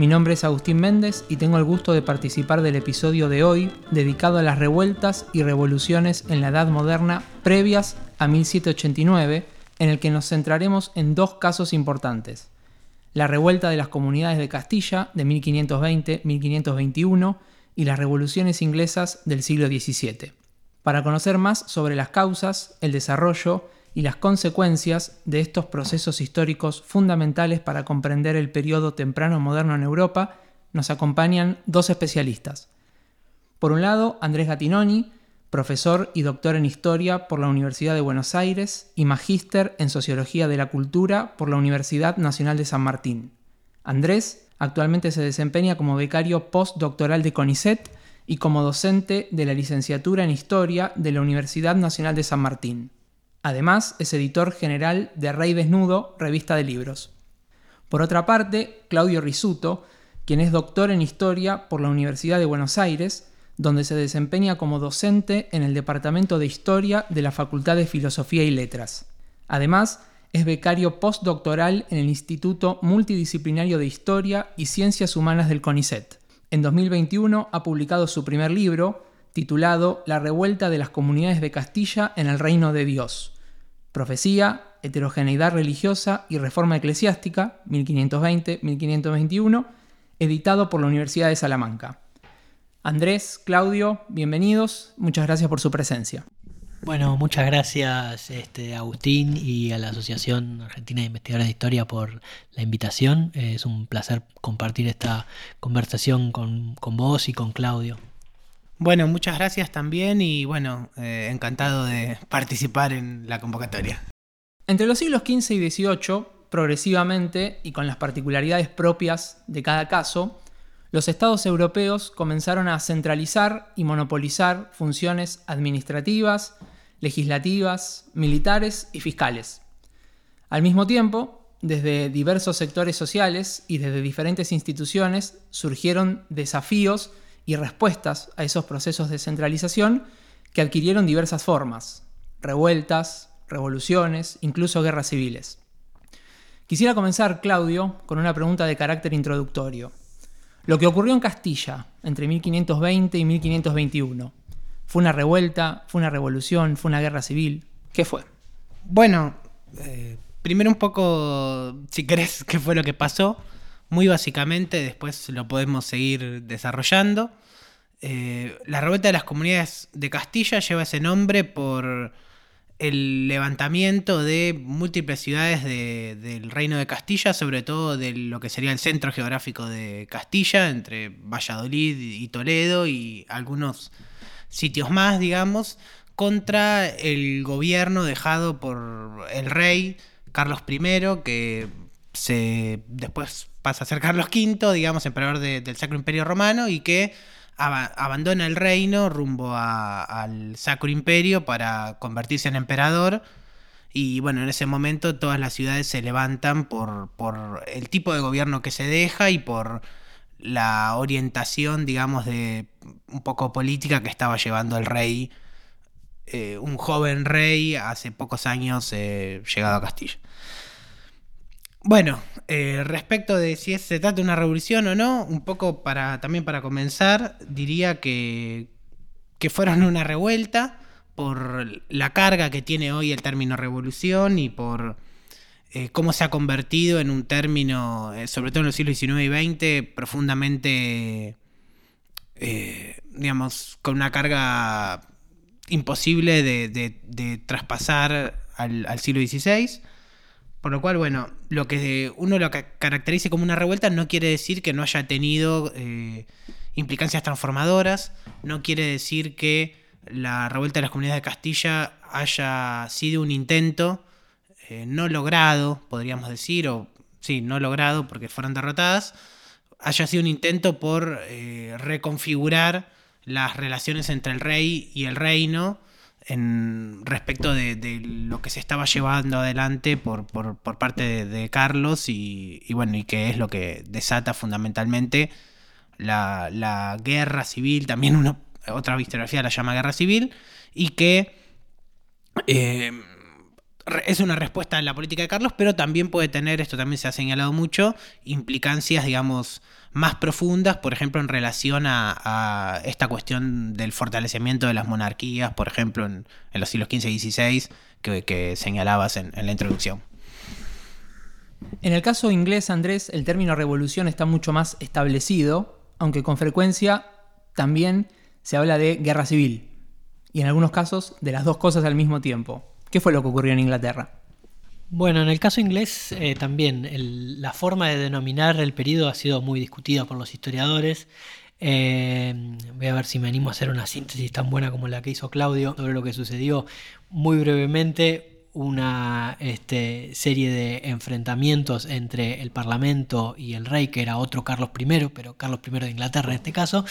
Mi nombre es Agustín Méndez y tengo el gusto de participar del episodio de hoy dedicado a las revueltas y revoluciones en la Edad Moderna previas a 1789, en el que nos centraremos en dos casos importantes. La revuelta de las comunidades de Castilla de 1520-1521 y las revoluciones inglesas del siglo XVII. Para conocer más sobre las causas, el desarrollo y las consecuencias de estos procesos históricos fundamentales para comprender el periodo temprano moderno en Europa, nos acompañan dos especialistas. Por un lado, Andrés Gatinoni, profesor y doctor en Historia por la Universidad de Buenos Aires y magíster en Sociología de la Cultura por la Universidad Nacional de San Martín. Andrés actualmente se desempeña como becario postdoctoral de CONICET y como docente de la licenciatura en Historia de la Universidad Nacional de San Martín. Además, es editor general de Rey Desnudo, revista de libros. Por otra parte, Claudio Risuto, quien es doctor en Historia por la Universidad de Buenos Aires, donde se desempeña como docente en el Departamento de Historia de la Facultad de Filosofía y Letras. Además, es becario postdoctoral en el Instituto Multidisciplinario de Historia y Ciencias Humanas del CONICET. En 2021 ha publicado su primer libro, titulado La revuelta de las comunidades de Castilla en el reino de Dios. Profecía, heterogeneidad religiosa y reforma eclesiástica, 1520-1521, editado por la Universidad de Salamanca. Andrés, Claudio, bienvenidos, muchas gracias por su presencia. Bueno, muchas gracias este, Agustín y a la Asociación Argentina de Investigadores de Historia por la invitación. Es un placer compartir esta conversación con, con vos y con Claudio. Bueno, muchas gracias también y bueno, eh, encantado de participar en la convocatoria. Entre los siglos XV y XVIII, progresivamente y con las particularidades propias de cada caso, los estados europeos comenzaron a centralizar y monopolizar funciones administrativas, legislativas, militares y fiscales. Al mismo tiempo, desde diversos sectores sociales y desde diferentes instituciones surgieron desafíos y respuestas a esos procesos de centralización que adquirieron diversas formas, revueltas, revoluciones, incluso guerras civiles. Quisiera comenzar, Claudio, con una pregunta de carácter introductorio. Lo que ocurrió en Castilla entre 1520 y 1521, ¿fue una revuelta, fue una revolución, fue una guerra civil? ¿Qué fue? Bueno, eh, primero un poco, si querés, qué fue lo que pasó muy básicamente, después lo podemos seguir desarrollando. Eh, la revuelta de las comunidades de Castilla lleva ese nombre por el levantamiento de múltiples ciudades del reino de Castilla, sobre todo de lo que sería el centro geográfico de Castilla, entre Valladolid y Toledo y algunos sitios más, digamos, contra el gobierno dejado por el rey Carlos I, que se después pasa a ser Carlos V, digamos, emperador del Sacro Imperio Romano, y que abandona el reino rumbo al Sacro Imperio para convertirse en emperador. Y bueno, en ese momento todas las ciudades se levantan por, el tipo de gobierno que se deja y por la orientación, digamos, de un poco política que estaba llevando el rey, eh, un joven rey hace pocos años eh, llegado a Castilla. Bueno, eh, respecto de si se trata de una revolución o no, un poco para también para comenzar, diría que, que fueron una revuelta por la carga que tiene hoy el término revolución y por eh, cómo se ha convertido en un término, eh, sobre todo en los siglos XIX y XX, profundamente, digamos, con una carga imposible de, traspasar al, al siglo XVI. Por lo cual, bueno, lo que uno lo caracterice como una revuelta no quiere decir que no haya tenido eh, implicancias transformadoras, no quiere decir que la revuelta de las comunidades de Castilla haya sido un intento eh, no logrado, podríamos decir, o sí, no logrado porque fueron derrotadas, haya sido un intento por eh, reconfigurar las relaciones entre el rey y el reino en respecto de, lo que se estaba llevando adelante por, por, parte de, Carlos y, bueno, y que es lo que desata fundamentalmente la, la guerra civil, también una, otra historiografía la llama guerra civil, y que eh, es una respuesta a la política de Carlos, pero también puede tener, esto también se ha señalado mucho, implicancias, digamos, más profundas, por ejemplo, en relación a, esta cuestión del fortalecimiento de las monarquías, por ejemplo, en, los siglos XV y XVI, que, señalabas en la introducción. En el caso inglés, Andrés, el término revolución está mucho más establecido, aunque con frecuencia también se habla de guerra civil, y en algunos casos de las dos cosas al mismo tiempo. ¿Qué fue lo que ocurrió en Inglaterra? Bueno, en el caso inglés eh, también la forma de denominar el periodo ha sido muy discutida por los historiadores. Eh, voy a ver si me animo a hacer una síntesis tan buena como la que hizo Claudio sobre lo que sucedió muy brevemente. Una este, serie de enfrentamientos entre el Parlamento y el rey, que era otro Carlos I, pero Carlos I de Inglaterra en este caso,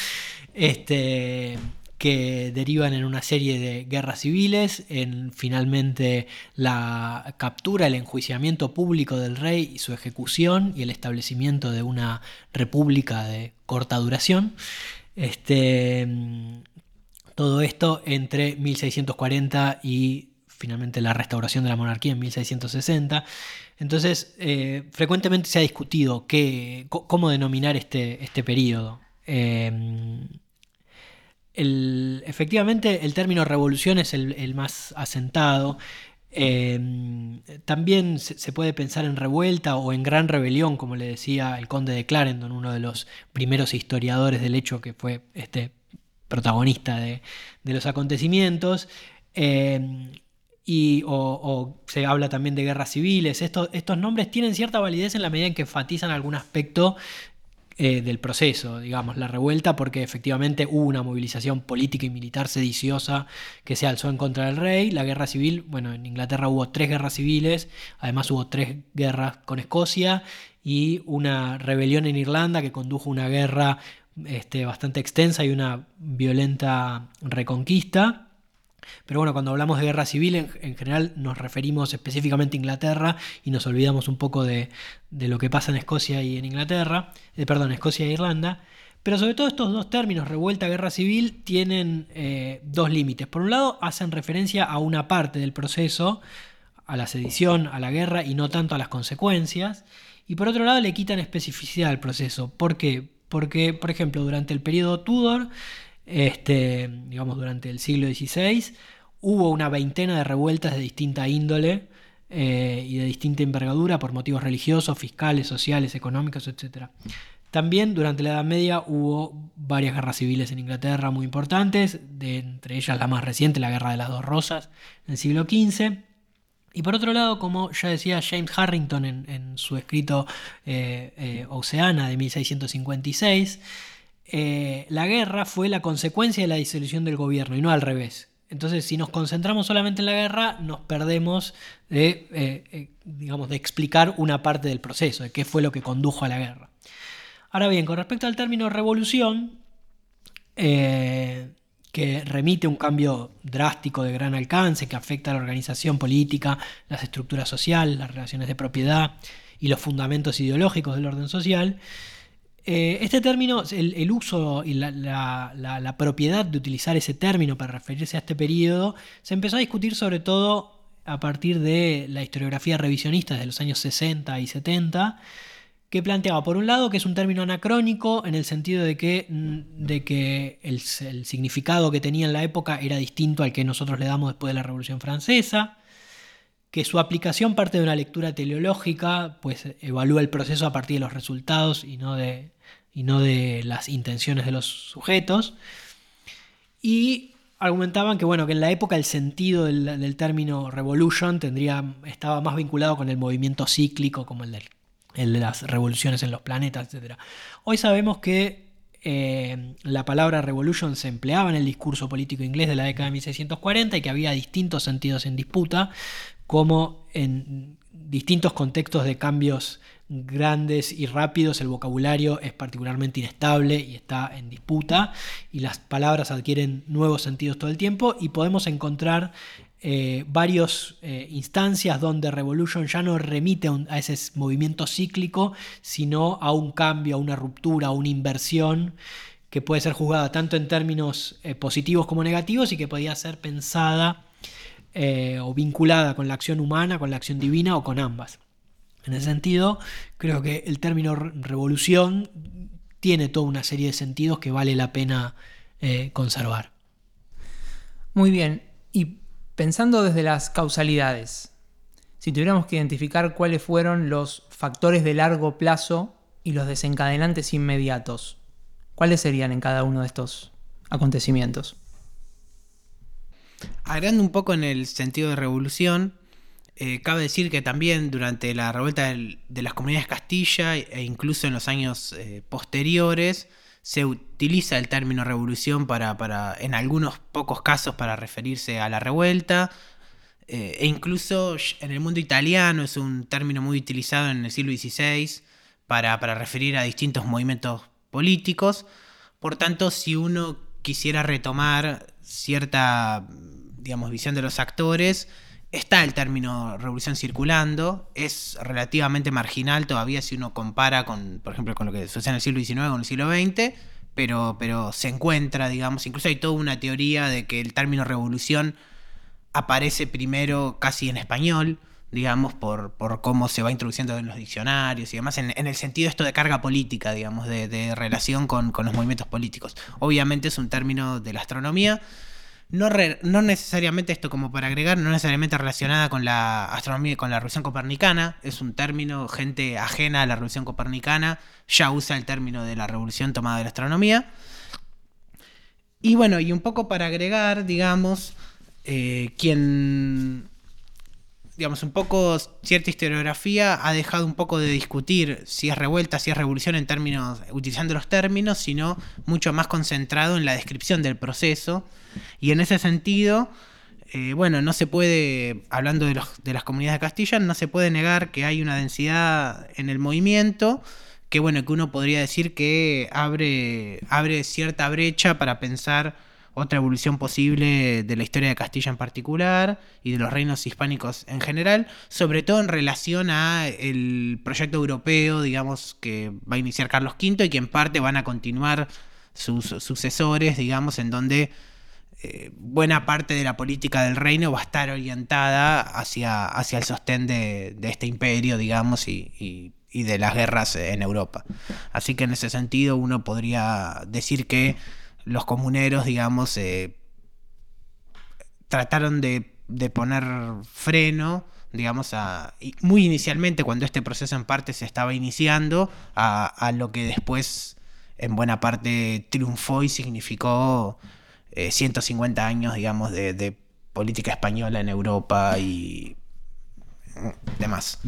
este, que derivan en una serie de guerras civiles, en finalmente la captura, el enjuiciamiento público del rey y su ejecución y el establecimiento de una república de corta duración. Este, todo esto entre 1640 y finalmente la restauración de la monarquía en 1660. Entonces, eh, frecuentemente se ha discutido qué, cómo denominar este, este periodo. Eh, efectivamente el término revolución es el, más asentado. Eh, también se, puede pensar en revuelta o en gran rebelión, como le decía el conde de Clarendon, uno de los primeros historiadores del hecho que fue este protagonista de, los acontecimientos. Eh, y, o, se habla también de guerras civiles. Estos nombres tienen cierta validez en la medida en que enfatizan algún aspecto eh, del proceso, digamos, la revuelta, porque efectivamente hubo una movilización política y militar sediciosa que se alzó en contra del rey. La guerra civil, bueno, en Inglaterra hubo tres guerras civiles, además hubo tres guerras con Escocia y una rebelión en Irlanda que condujo a una guerra este, bastante extensa y una violenta reconquista. Pero bueno, cuando hablamos de guerra civil, en, en, general nos referimos específicamente a Inglaterra y nos olvidamos un poco de, de lo que pasa en Escocia y en Inglaterra, eh, perdón, Escocia e Irlanda. Pero sobre todo estos dos términos, revuelta, guerra civil, tienen eh, dos límites. Por un lado, hacen referencia a una parte del proceso, a la sedición, a la guerra y no tanto a las consecuencias. Y por otro lado, le quitan especificidad al proceso. ¿Por qué? Porque, por ejemplo, durante el periodo Tudor, este, digamos durante el siglo XVI, hubo una veintena de revueltas de distinta índole eh, y de distinta envergadura por motivos religiosos, fiscales, sociales, económicos, etc. También durante la Edad Media hubo varias guerras civiles en Inglaterra muy importantes, de, entre ellas la más reciente, la Guerra de las Dos Rosas, en el siglo XV. Y por otro lado, como ya decía James Harrington en, su escrito eh, eh, Oceana de 1656, eh, la guerra fue la consecuencia de la disolución del gobierno y no al revés. Entonces, si nos concentramos solamente en la guerra, nos perdemos de, eh, eh, digamos, de explicar una parte del proceso, de qué fue lo que condujo a la guerra. Ahora bien, con respecto al término revolución, que remite a un cambio drástico de gran alcance, que afecta a la organización política, las estructuras sociales, las relaciones de propiedad y los fundamentos ideológicos del orden social, eh, este término, el, uso y la, propiedad de utilizar ese término para referirse a este periodo se empezó a discutir sobre todo a partir de la historiografía revisionista de los años 60 y 70, que planteaba, por un lado, que es un término anacrónico en el sentido de que, mm, de que el significado que tenía en la época era distinto al que nosotros le damos después de la Revolución Francesa, que su aplicación parte de una lectura teleológica, pues evalúa el proceso a partir de los resultados y no de, y no de las intenciones de los sujetos. Y argumentaban que, bueno, que en la época el sentido del, término revolution tendría, estaba más vinculado con el movimiento cíclico como el de las revoluciones en los planetas, etc. Hoy sabemos que eh, la palabra revolution se empleaba en el discurso político inglés de la década de 1640 y que había distintos sentidos en disputa, como en distintos contextos de cambios grandes y rápidos, el vocabulario es particularmente inestable y está en disputa, y las palabras adquieren nuevos sentidos todo el tiempo, y podemos encontrar eh, varias eh, instancias donde Revolution ya no remite a, ese movimiento cíclico, sino a un cambio, a una ruptura, a una inversión que puede ser juzgada tanto en términos eh, positivos como negativos y que podía ser pensada o vinculada con la acción humana, con la acción divina o con ambas. En ese sentido, creo que el término revolución tiene toda una serie de sentidos que vale la pena conservar. Muy bien, y Pensando desde las causalidades, si tuviéramos que identificar cuáles fueron los factores de largo plazo y los desencadenantes inmediatos, ¿cuáles serían en cada uno de estos acontecimientos? Agregando un poco en el sentido de revolución, eh, cabe decir que también durante la revuelta de las comunidades Castilla e incluso en los años eh, posteriores, se utiliza el término revolución para, para, en algunos pocos casos, para referirse a la revuelta. Eh, e incluso en el mundo italiano es un término muy utilizado en el siglo XVI para, para referir a distintos movimientos políticos. Por tanto, si uno quisiera retomar cierta digamos, visión de los actores, está el término revolución circulando, es relativamente marginal todavía si uno compara con, por ejemplo, con lo que sucede en el siglo XIX o en el siglo XX, pero, pero se encuentra, digamos, incluso hay toda una teoría de que el término revolución aparece primero casi en español, digamos, por, por cómo se va introduciendo en los diccionarios y demás, en, el sentido esto de carga política, digamos, de, relación con, con los movimientos políticos. Obviamente es un término de la astronomía, no, no, necesariamente esto como para agregar, no necesariamente relacionada con la astronomía con la revolución copernicana, es un término, gente ajena a la revolución copernicana ya usa el término de la revolución tomada de la astronomía. Y bueno, y un poco para agregar, digamos, eh, quien, digamos, un poco cierta historiografía ha dejado un poco de discutir si es revuelta, si es revolución en términos, utilizando los términos, sino mucho más concentrado en la descripción del proceso. Y en ese sentido, eh, bueno, no se puede, hablando de, las comunidades de Castilla, no se puede negar que hay una densidad en el movimiento que bueno, que uno podría decir que abre, abre cierta brecha para pensar otra evolución posible de la historia de Castilla en particular y de los reinos hispánicos en general, sobre todo en relación a el proyecto europeo, digamos, que va a iniciar Carlos V y que en parte van a continuar sus sucesores, digamos, en donde eh, buena parte de la política del reino va a estar orientada hacia, hacia el sostén de, este imperio, digamos, y, de las guerras en Europa. Así que en ese sentido uno podría decir que los comuneros, digamos, eh, trataron de, poner freno, digamos, a, muy inicialmente cuando este proceso en parte se estaba iniciando, a, lo que después en buena parte triunfó y significó 150 eh, años, digamos, de, política española en Europa y demás.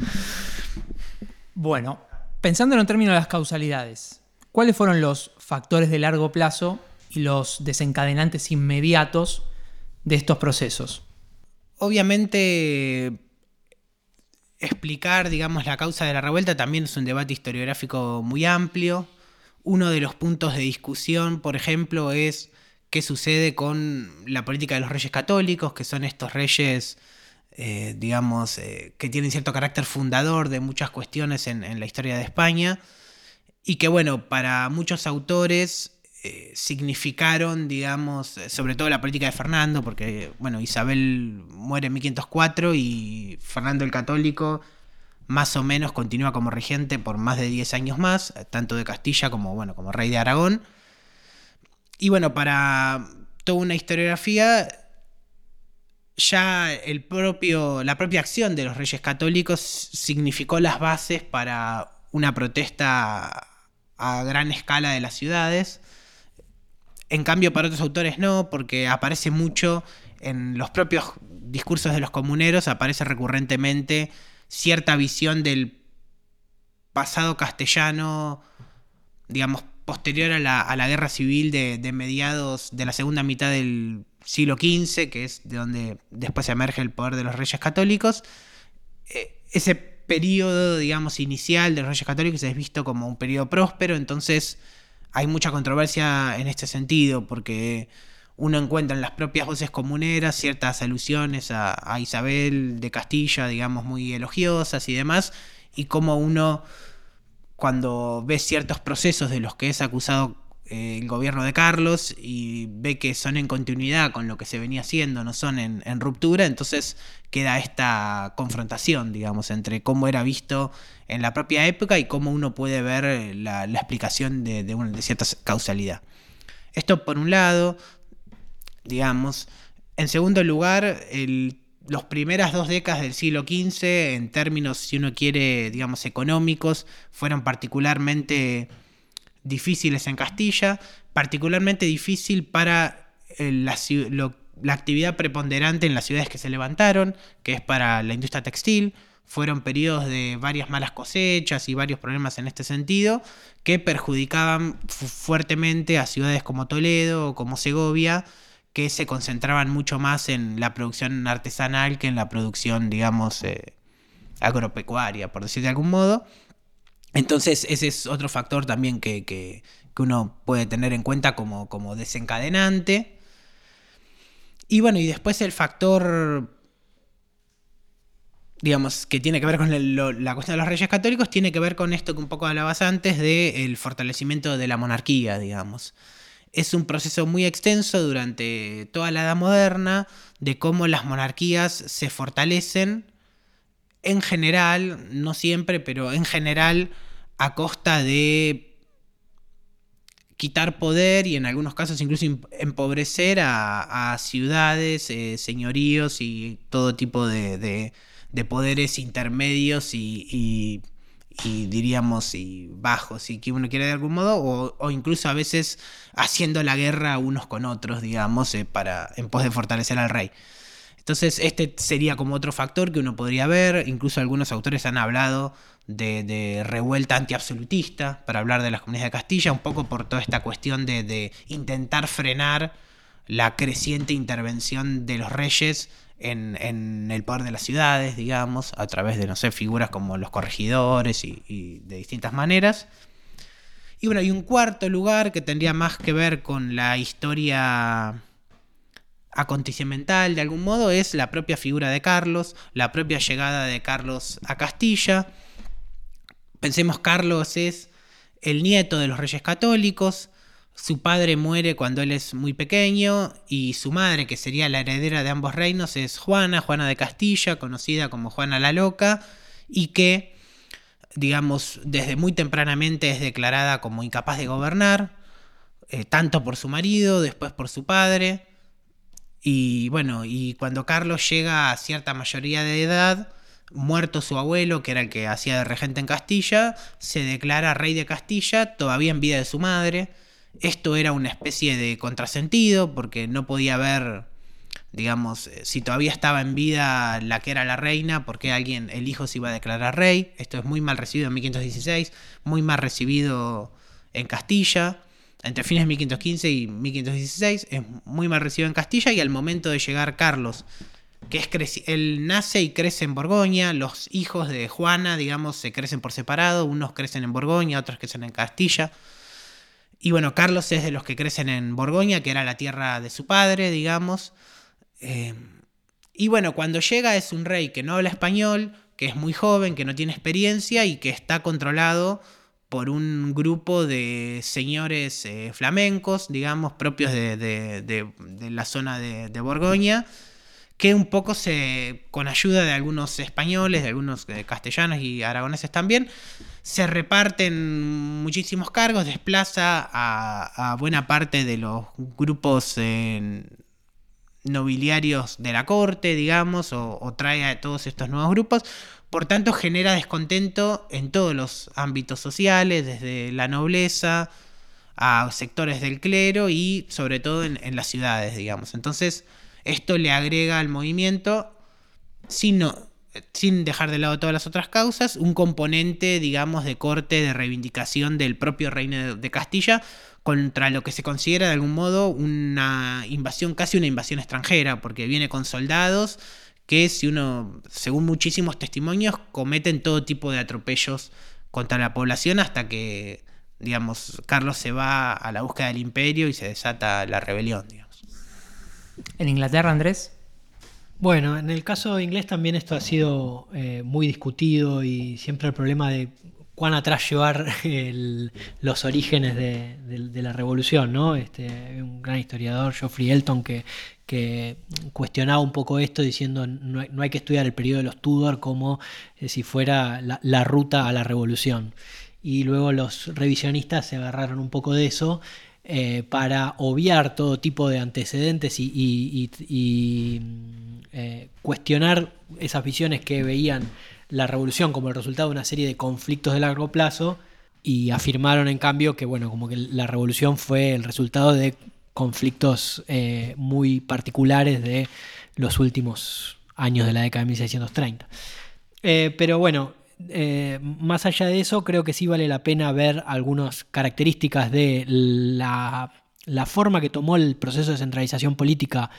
Bueno, pensando en términos de las causalidades, ¿cuáles fueron los factores de largo plazo y los desencadenantes inmediatos de estos procesos? Obviamente, explicar, digamos, la causa de la revuelta también es un debate historiográfico muy amplio. Uno de los puntos de discusión, por ejemplo, es qué sucede con la política de los reyes católicos, que son estos reyes, eh, digamos, eh, que tienen cierto carácter fundador de muchas cuestiones en, la historia de España, y que, bueno, para muchos autores eh, significaron, digamos, sobre todo la política de Fernando, porque, bueno, Isabel muere en 1504 y Fernando el Católico más o menos continúa como regente por más de 10 años más, tanto de Castilla como, bueno, como rey de Aragón. Y bueno, para toda una historiografía, ya el propio, la propia acción de los reyes católicos significó las bases para una protesta a gran escala de las ciudades. En cambio, para otros autores no, porque aparece mucho en los propios discursos de los comuneros, aparece recurrentemente cierta visión del pasado castellano, digamos, posterior a la, guerra civil de, mediados de la segunda mitad del siglo XV, que es de donde después emerge el poder de los reyes católicos, eh, ese periodo, digamos, inicial de los Reyes Católicos es visto como un periodo próspero, entonces hay mucha controversia en este sentido, porque uno encuentra en las propias voces comuneras ciertas alusiones a, Isabel de Castilla, digamos, muy elogiosas y demás, y como uno, cuando ve ciertos procesos de los que es acusado el gobierno de Carlos y ve que son en continuidad con lo que se venía haciendo, no son en, ruptura, entonces queda esta confrontación, digamos, entre cómo era visto en la propia época y cómo uno puede ver la, la explicación de, una, de cierta causalidad. Esto por un lado, digamos. En segundo lugar, el, los primeras dos décadas del siglo XV, en términos, si uno quiere, digamos, económicos, fueron particularmente difíciles en Castilla, particularmente difícil para la, lo, la actividad preponderante en las ciudades que se levantaron, que es para la industria textil. Fueron periodos de varias malas cosechas y varios problemas en este sentido que perjudicaban fuertemente a ciudades como Toledo o como Segovia, que se concentraban mucho más en la producción artesanal que en la producción, digamos, eh, agropecuaria, por decir de algún modo. Entonces ese es otro factor también que, que, que uno puede tener en cuenta como, como, desencadenante. Y bueno, y después el factor, digamos, que tiene que ver con la cuestión de los reyes católicos, tiene que ver con esto que un poco hablabas antes del fortalecimiento de la monarquía, digamos. Es un proceso muy extenso durante toda la Edad Moderna de cómo las monarquías se fortalecen en general, no siempre, pero en general a costa de quitar poder y en algunos casos incluso empobrecer a, ciudades, eh, señoríos y todo tipo de, de, de poderes intermedios y, y, y, diríamos y bajos, si uno quiere de algún modo, o, o, incluso a veces haciendo la guerra unos con otros, digamos, eh, para, en pos de fortalecer al rey. Entonces este sería como otro factor que uno podría ver, incluso algunos autores han hablado de, revuelta antiabsolutista para hablar de las comunidades de Castilla, un poco por toda esta cuestión de, intentar frenar la creciente intervención de los reyes en, el poder de las ciudades, digamos, a través de, no sé, figuras como los corregidores y, y de distintas maneras. Y bueno, hay un cuarto lugar que tendría más que ver con la historia acontecimiental de algún modo es la propia figura de Carlos, la propia llegada de Carlos a Castilla. Pensemos, Carlos es el nieto de los reyes católicos, su padre muere cuando él es muy pequeño y su madre, que sería la heredera de ambos reinos, es Juana, Juana de Castilla, conocida como Juana la Loca, y que, digamos, desde muy tempranamente es declarada como incapaz de gobernar, eh, tanto por su marido, después por su padre, y bueno, y cuando Carlos llega a cierta mayoría de edad, muerto su abuelo, que era el que hacía de regente en Castilla, se declara rey de Castilla, todavía en vida de su madre. Esto era una especie de contrasentido, porque no podía haber, digamos, si todavía estaba en vida la que era la reina, porque alguien, el hijo se iba a declarar rey. Esto es muy mal recibido en 1516, muy mal recibido en Castilla entre fines de 1515 y 1516, es muy mal recibido en Castilla y al momento de llegar Carlos, que es él nace y crece en Borgoña, los hijos de Juana, digamos, se crecen por separado, unos crecen en Borgoña, otros crecen en Castilla. Y bueno, Carlos es de los que crecen en Borgoña, que era la tierra de su padre, digamos. Eh, y bueno, cuando llega es un rey que no habla español, que es muy joven, que no tiene experiencia y que está controlado por un grupo de señores eh, flamencos, digamos, propios de, la zona de, Borgoña, que un poco se, con ayuda de algunos españoles, de algunos eh, castellanos y aragoneses también, se reparten muchísimos cargos, desplaza a, a buena parte de los grupos eh, nobiliarios de la corte, digamos, o, o trae a todos estos nuevos grupos, por tanto, genera descontento en todos los ámbitos sociales, desde la nobleza a sectores del clero y sobre todo en, en las ciudades, digamos. Entonces, esto le agrega al movimiento, sin, no, sin dejar de lado todas las otras causas, un componente, digamos, de corte, de reivindicación del propio reino de Castilla contra lo que se considera de algún modo una invasión, casi una invasión extranjera, porque viene con soldados que si uno, según muchísimos testimonios, cometen todo tipo de atropellos contra la población hasta que, digamos, Carlos se va a la búsqueda del imperio y se desata la rebelión, digamos. En Inglaterra, Andrés. Bueno, en el caso inglés también esto ha sido eh, muy discutido y siempre el problema de cuán atrás llevar los orígenes de, la revolución, ¿no? Este, un gran historiador, Geoffrey Elton, que, que cuestionaba un poco esto diciendo no hay, no hay que estudiar el periodo de los Tudor como eh, si fuera la, ruta a la revolución. Y luego los revisionistas se agarraron un poco de eso eh, para obviar todo tipo de antecedentes y, eh, cuestionar esas visiones que veían la revolución como el resultado de una serie de conflictos de largo plazo y afirmaron en cambio que bueno, como que la revolución fue el resultado de conflictos eh, muy particulares de los últimos años de la década de 1630. Eh, pero bueno, eh, más allá de eso, creo que sí vale la pena ver algunas características de la, la forma que tomó el proceso de centralización política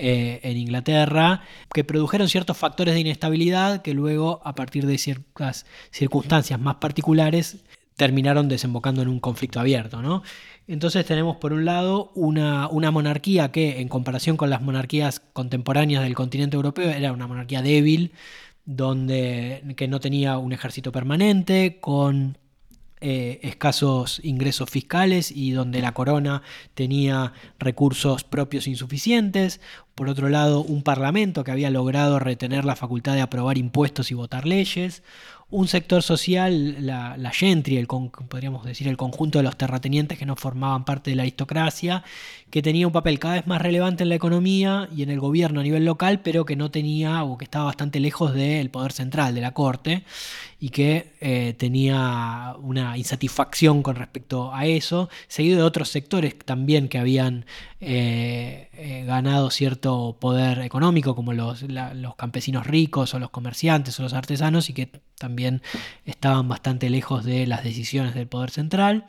en Inglaterra, que produjeron ciertos factores de inestabilidad que luego, a partir de ciertas circunstancias más particulares, terminaron desembocando en un conflicto abierto. ¿no? Entonces tenemos por un lado una, monarquía que en comparación con las monarquías contemporáneas del continente europeo era una monarquía débil, donde, que no tenía un ejército permanente, con eh, escasos ingresos fiscales y donde la corona tenía recursos propios insuficientes. Por otro lado, un parlamento que había logrado retener la facultad de aprobar impuestos y votar leyes un sector social, la, la gentry, el, podríamos decir el conjunto de los terratenientes que no formaban parte de la aristocracia, que tenía un papel cada vez más relevante en la economía y en el gobierno a nivel local, pero que no tenía o que estaba bastante lejos del poder central de la corte y que eh, tenía una insatisfacción con respecto a eso, seguido de otros sectores también que habían eh, eh, ganado cierto poder económico, como los, los campesinos ricos o los comerciantes o los artesanos, y que también estaban bastante lejos de las decisiones del poder central.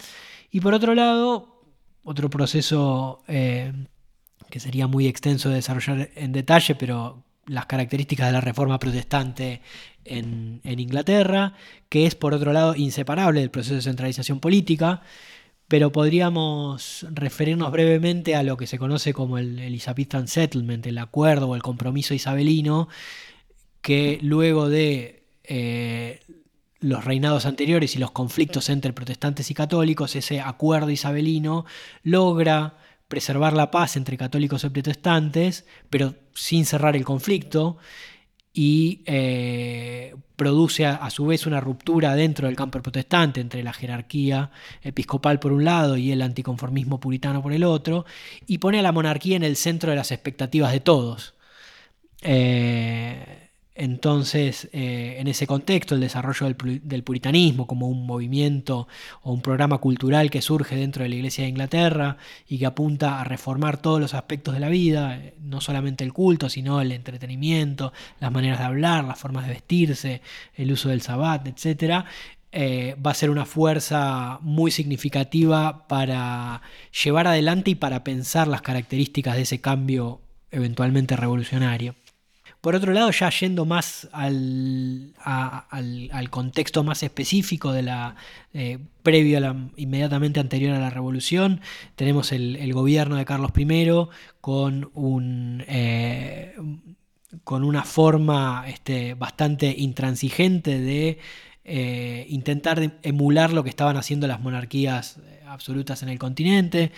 Y por otro lado, otro proceso que sería muy extenso de desarrollar en detalle, pero las características de la reforma protestante en, Inglaterra, que es por otro lado inseparable del proceso de centralización política, pero podríamos referirnos brevemente a lo que se conoce como el Elizabethan Settlement, el acuerdo o el compromiso isabelino, que luego de eh, los reinados anteriores y los conflictos entre protestantes y católicos, ese acuerdo isabelino logra preservar la paz entre católicos y protestantes, pero sin cerrar el conflicto, y eh, produce a, su vez una ruptura dentro del campo protestante entre la jerarquía episcopal por un lado y el anticonformismo puritano por el otro, y pone a la monarquía en el centro de las expectativas de todos. Eh, entonces, eh, en ese contexto, el desarrollo del, puritanismo como un movimiento o un programa cultural que surge dentro de la Iglesia de Inglaterra y que apunta a reformar todos los aspectos de la vida, eh, no solamente el culto, sino el entretenimiento, las maneras de hablar, las formas de vestirse, el uso del sabbat, etc., eh, va a ser una fuerza muy significativa para llevar adelante y para pensar las características de ese cambio eventualmente revolucionario. Por otro lado, ya yendo más al, contexto más específico de la eh, previo a inmediatamente anterior a la revolución, tenemos el, gobierno de Carlos I con un eh, con una forma este, bastante intransigente de eh, intentar emular lo que estaban haciendo las monarquías absolutas en el continente.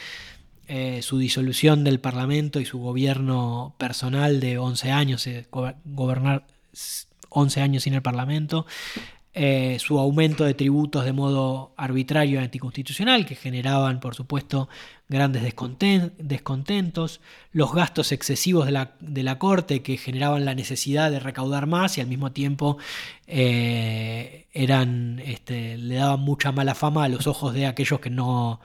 Eh, su disolución del Parlamento y su gobierno personal de 11 años, eh, gobernar 11 años sin el Parlamento, eh, su aumento de tributos de modo arbitrario y anticonstitucional, que generaban, por supuesto, grandes descontentos, los gastos excesivos de la, Corte, que generaban la necesidad de recaudar más y al mismo tiempo eran, este, le daban mucha mala fama a los ojos de aquellos que no,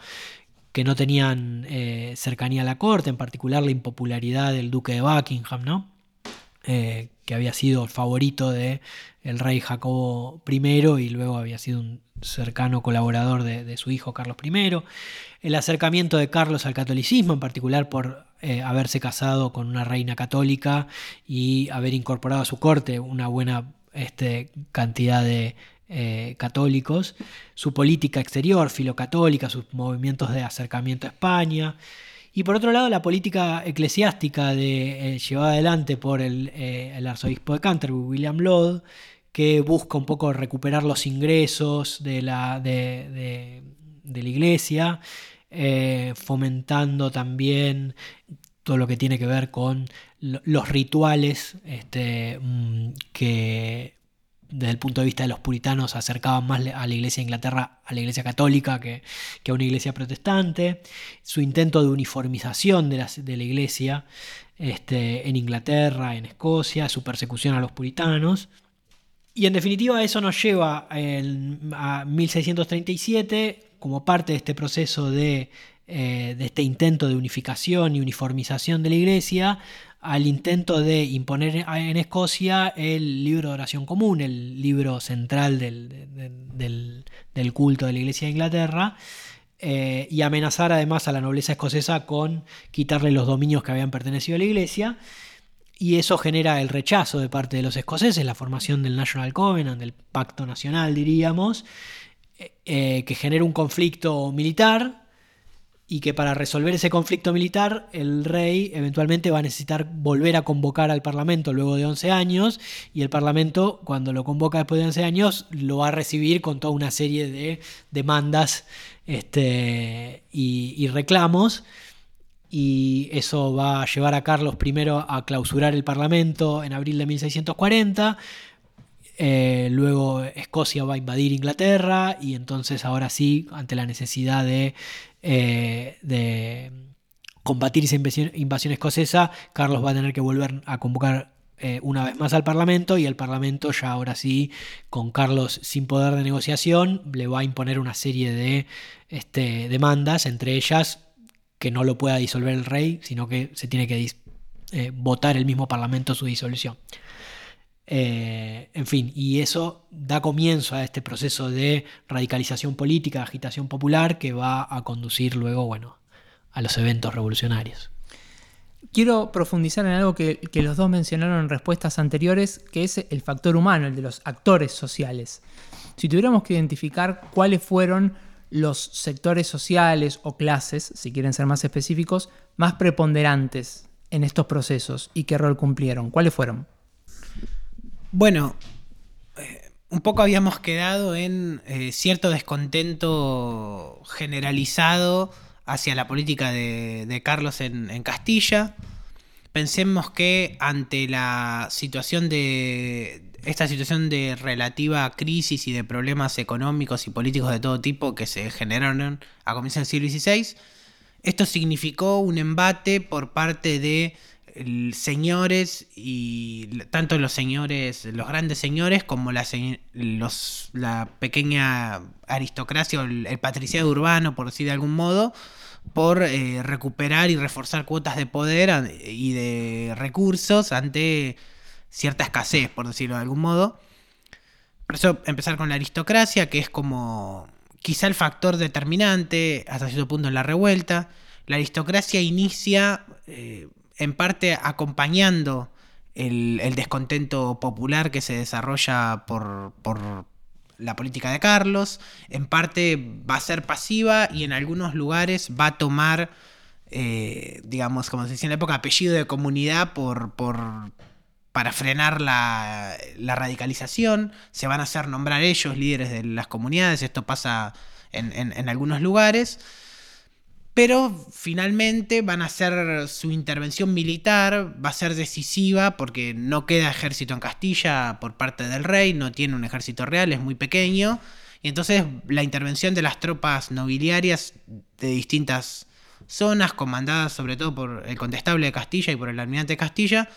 que no tenían eh, cercanía a la corte, en particular la impopularidad del duque de Buckingham, ¿no? eh, que había sido favorito de el rey Jacobo I y luego había sido un cercano colaborador de, su hijo Carlos I. El acercamiento de Carlos al catolicismo, en particular por eh, haberse casado con una reina católica y haber incorporado a su corte una buena este, cantidad de eh, católicos, su política exterior filocatólica, sus movimientos de acercamiento a España, y por otro lado, la política eclesiástica de, eh, llevada adelante por eh, el, arzobispo de Canterbury, William Laud, que busca un poco recuperar los ingresos de la, de, la iglesia, fomentando también todo lo que tiene que ver con los rituales este, mm, que desde el punto de vista de los puritanos acercaban más a la iglesia de Inglaterra, a la iglesia católica que, a una iglesia protestante, su intento de uniformización de la, de la iglesia este, en Inglaterra, en Escocia, su persecución a los puritanos. Y en definitiva eso nos lleva a 1637 como parte de este proceso de, eh, de este intento de unificación y uniformización de la iglesia al intento de imponer en Escocia el libro de oración común, el libro central del, culto de la Iglesia de Inglaterra, eh, y amenazar además a la nobleza escocesa con quitarle los dominios que habían pertenecido a la Iglesia. Y eso genera el rechazo de parte de los escoceses, la formación del National Covenant, del Pacto Nacional, diríamos, eh, eh, que genera un conflicto militar y que para resolver ese conflicto militar el rey eventualmente va a necesitar volver a convocar al Parlamento luego de 11 años y el Parlamento cuando lo convoca después de 11 años lo va a recibir con toda una serie de demandas este, y, reclamos y eso va a llevar a Carlos I a clausurar el Parlamento en abril de 1640. Eh, luego Escocia va a invadir Inglaterra y entonces ahora sí, ante la necesidad de eh, de combatir esa invasión, escocesa, Carlos va a tener que volver a convocar eh, una vez más al Parlamento y el Parlamento ya ahora sí, con Carlos sin poder de negociación, le va a imponer una serie de este, demandas, entre ellas que no lo pueda disolver el rey, sino que se tiene que votar el mismo Parlamento su disolución. Eh, en fin, y eso da comienzo a este proceso de radicalización política, agitación popular, que va a conducir luego, bueno, a los eventos revolucionarios. Quiero profundizar en algo que, los dos mencionaron en respuestas anteriores, que es el factor humano, el de los actores sociales. Si tuviéramos que identificar cuáles fueron los sectores sociales o clases, si quieren ser más específicos, más preponderantes en estos procesos y qué rol cumplieron, ¿cuáles fueron? Bueno, eh, un poco habíamos quedado en eh, cierto descontento generalizado hacia la política de, Carlos en, Castilla. Pensemos que ante la situación de. esta situación de relativa crisis y de problemas económicos y políticos de todo tipo que se generaron a comienzos del siglo XVI, esto significó un embate por parte de señores y tanto los señores, los grandes señores como la, los, la pequeña aristocracia o el, patriciado urbano, por decir de algún modo, por eh, recuperar y reforzar cuotas de poder y de recursos ante cierta escasez, por decirlo de algún modo. Por eso empezar con la aristocracia, que es como quizá el factor determinante hasta cierto punto en la revuelta. La aristocracia inicia eh, en parte acompañando el, descontento popular que se desarrolla por, la política de Carlos, en parte va a ser pasiva y en algunos lugares va a tomar, eh, digamos, como se decía en la época, apellido de comunidad por, para frenar la, radicalización, se van a hacer nombrar ellos líderes de las comunidades, esto pasa en algunos lugares. Pero finalmente van a hacer su intervención militar, va a ser decisiva porque no queda ejército en Castilla por parte del rey, no tiene un ejército real, es muy pequeño. Y entonces la intervención de las tropas nobiliarias de distintas zonas, comandadas sobre todo por el condestable de Castilla y por el almirante de Castilla,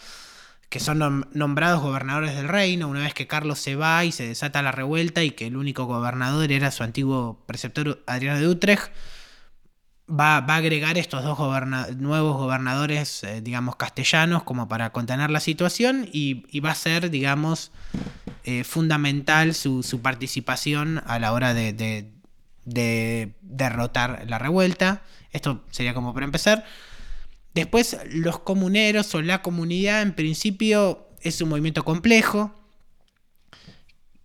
que son nombrados gobernadores del reino, una vez que Carlos se va y se desata la revuelta y que el único gobernador era su antiguo preceptor Adriano de Utrecht, va, a agregar estos dos nuevos gobernadores, eh, digamos, castellanos, como para contener la situación y, va a ser, digamos, eh, fundamental su, participación a la hora de, derrotar la revuelta. Esto sería como para empezar. Después, los comuneros o la comunidad, en principio, es un movimiento complejo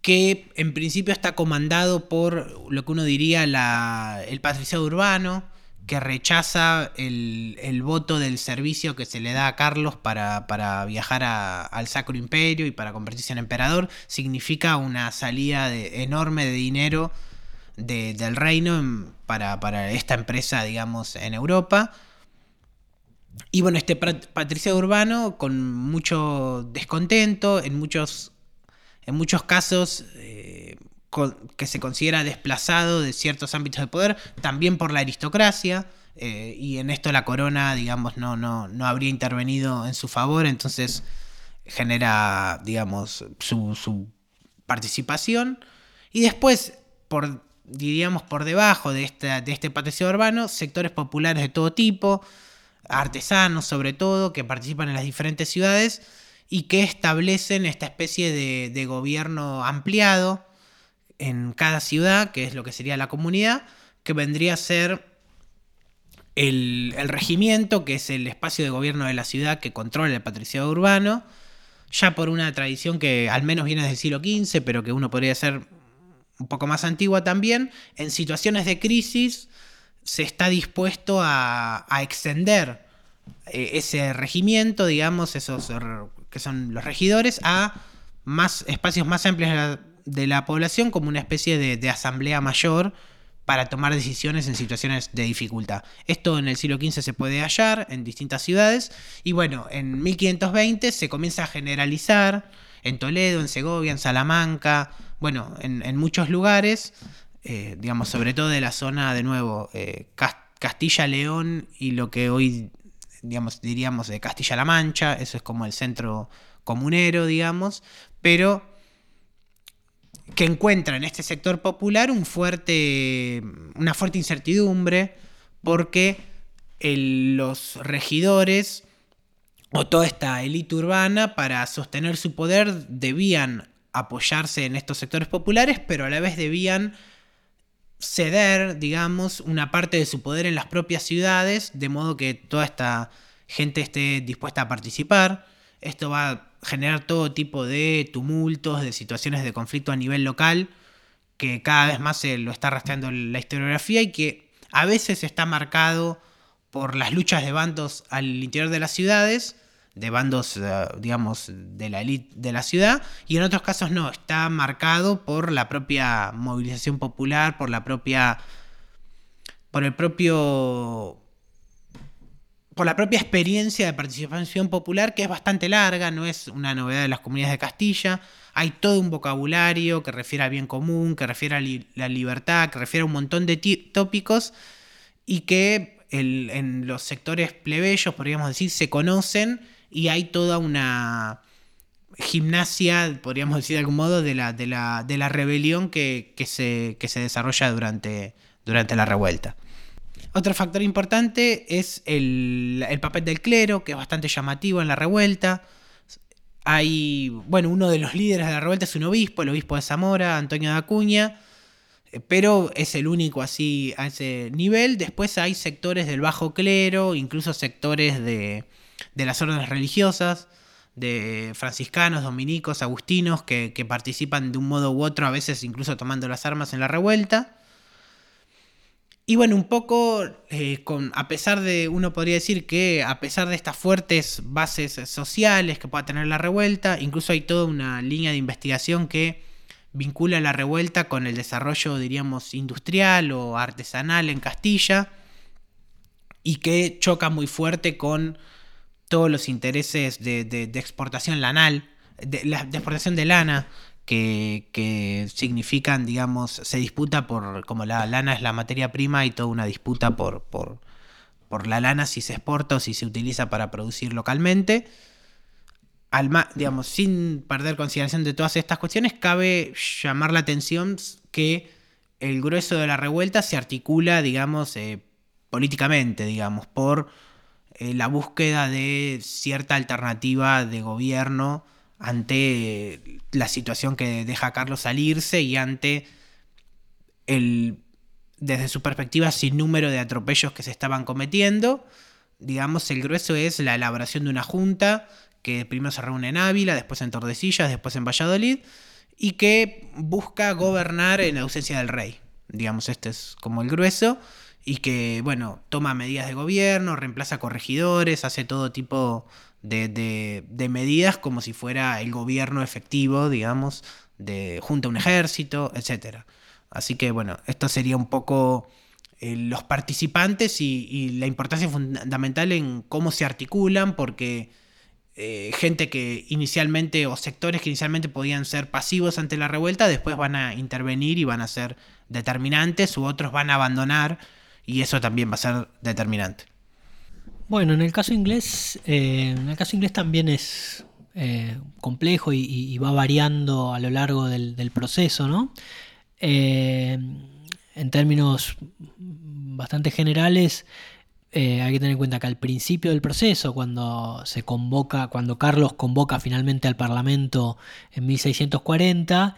que en principio está comandado por lo que uno diría el patriciado urbano, que rechaza el, voto del servicio que se le da a Carlos para, viajar al Sacro Imperio y para convertirse en emperador, significa una salida enorme de dinero del reino para, esta empresa, digamos, en Europa. Y bueno, este patricio urbano con mucho descontento, en muchos, en muchos casos eh, que se considera desplazado de ciertos ámbitos de poder, también por la aristocracia, eh, y en esto la corona, digamos, no, no, no habría intervenido en su favor, entonces genera, digamos, su, su participación. Y después, por, diríamos, por debajo de, esta, de este patricio urbano, sectores populares de todo tipo, artesanos sobre todo, que participan en las diferentes ciudades y que establecen esta especie de, de gobierno ampliado, en cada ciudad, que es lo que sería la comunidad, que vendría a ser el, regimiento, que es el espacio de gobierno de la ciudad que controla el patriciado urbano, ya por una tradición que al menos viene del siglo XV, pero que uno podría ser un poco más antigua también, en situaciones de crisis se está dispuesto a, a extender eh, ese regimiento, digamos, esos que son los regidores, a más espacios más amplios de la, de la población como una especie de, asamblea mayor para tomar decisiones en situaciones de dificultad. Esto en el siglo XV se puede hallar en distintas ciudades y bueno, en 1520 se comienza a generalizar en Toledo, en Segovia, en Salamanca, bueno, en, muchos lugares, eh, digamos, sobre todo de la zona de nuevo eh, Castilla-León y lo que hoy, digamos, diríamos de Castilla-La Mancha, eso es como el centro comunero, digamos, pero que encuentra en este sector popular un fuerte, una fuerte incertidumbre porque los regidores o toda esta élite urbana para sostener su poder debían apoyarse en estos sectores populares, pero a la vez debían ceder, digamos, una parte de su poder en las propias ciudades, de modo que toda esta gente esté dispuesta a participar. Esto va generar todo tipo de tumultos, de situaciones de conflicto a nivel local, que cada vez más se lo está rastreando la historiografía y que a veces está marcado por las luchas de bandos al interior de las ciudades, de bandos, eh, digamos, de la élite de la ciudad, y en otros casos no, está marcado por la propia movilización popular, por la propia. por el propio por la propia experiencia de participación popular, que es bastante larga, no es una novedad de las comunidades de Castilla. Hay todo un vocabulario que refiere al bien común, que refiere a la libertad, que refiere a un montón de tópicos y que en los sectores plebeyos, podríamos decir, se conocen y hay toda una gimnasia, podríamos decir de algún modo, de la, de la, rebelión que, se, que se desarrolla durante la revuelta. Otro factor importante es el, papel del clero, que es bastante llamativo en la revuelta. Hay, bueno, uno de los líderes de la revuelta es un obispo, el obispo de Zamora, Antonio de Acuña, eh, pero es el único así a ese nivel. Después hay sectores del bajo clero, incluso sectores de, las órdenes religiosas, de franciscanos, dominicos, agustinos, que, que participan de un modo u otro, a veces incluso tomando las armas en la revuelta. Y bueno, un poco, eh, con, a pesar de, uno podría decir que a pesar de estas fuertes bases sociales que pueda tener la revuelta, incluso hay toda una línea de investigación que vincula la revuelta con el desarrollo, diríamos, industrial o artesanal en Castilla, y que choca muy fuerte con todos los intereses de, exportación lanal, de, de exportación de lana que, significan, digamos, se disputa por, como la lana es la materia prima, hay toda una disputa por, por, por la lana si se exporta o si se utiliza para producir localmente. Al, digamos, sin perder consideración de todas estas cuestiones, cabe llamar la atención que el grueso de la revuelta se articula, digamos, eh, políticamente, digamos, por eh, la búsqueda de cierta alternativa de gobierno ante la situación que deja a Carlos salirse y ante el, desde su perspectiva, sin número de atropellos que se estaban cometiendo. Digamos, el grueso es la elaboración de una junta que primero se reúne en Ávila, después en Tordesillas, después en Valladolid, y que busca gobernar en ausencia del rey. Digamos, este es como el grueso, y que, bueno, toma medidas de gobierno, reemplaza corregidores, hace todo tipo de, de, medidas como si fuera el gobierno efectivo, digamos, de junta un ejército, etc. Así que, bueno, esto sería un poco eh, los participantes y, y la importancia fundamental en cómo se articulan, porque eh, gente que inicialmente o sectores que inicialmente podían ser pasivos ante la revuelta, después van a intervenir y van a ser determinantes u otros van a abandonar y eso también va a ser determinante. Bueno, en el caso inglés, eh, en el caso inglés también es eh, complejo y, va variando a lo largo del, proceso, ¿no? en términos bastante generales, eh, hay que tener en cuenta que al principio del proceso, cuando se convoca, cuando Carlos convoca finalmente al Parlamento en 1640,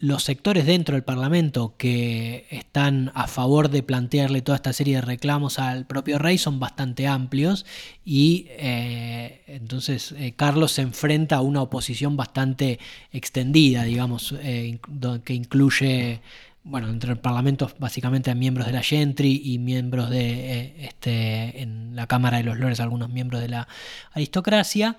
los sectores dentro del Parlamento que están a favor de plantearle toda esta serie de reclamos al propio rey son bastante amplios y eh, entonces eh, Carlos se enfrenta a una oposición bastante extendida, digamos, que incluye bueno, entre el Parlamento básicamente a miembros de la Gentry y miembros de eh, este, en la Cámara de los Lores, algunos miembros de la aristocracia,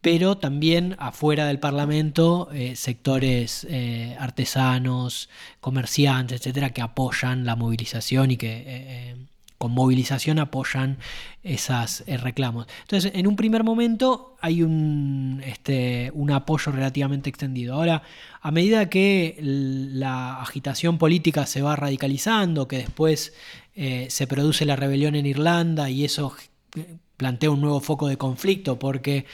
pero también afuera del Parlamento eh, sectores eh, artesanos, comerciantes, etcétera, que apoyan la movilización y que con movilización apoyan esos eh, reclamos. Entonces, en un primer momento hay un, este, un apoyo relativamente extendido. Ahora, a medida que la agitación política se va radicalizando, que después eh, se produce la rebelión en Irlanda y eso eh, plantea un nuevo foco de conflicto porque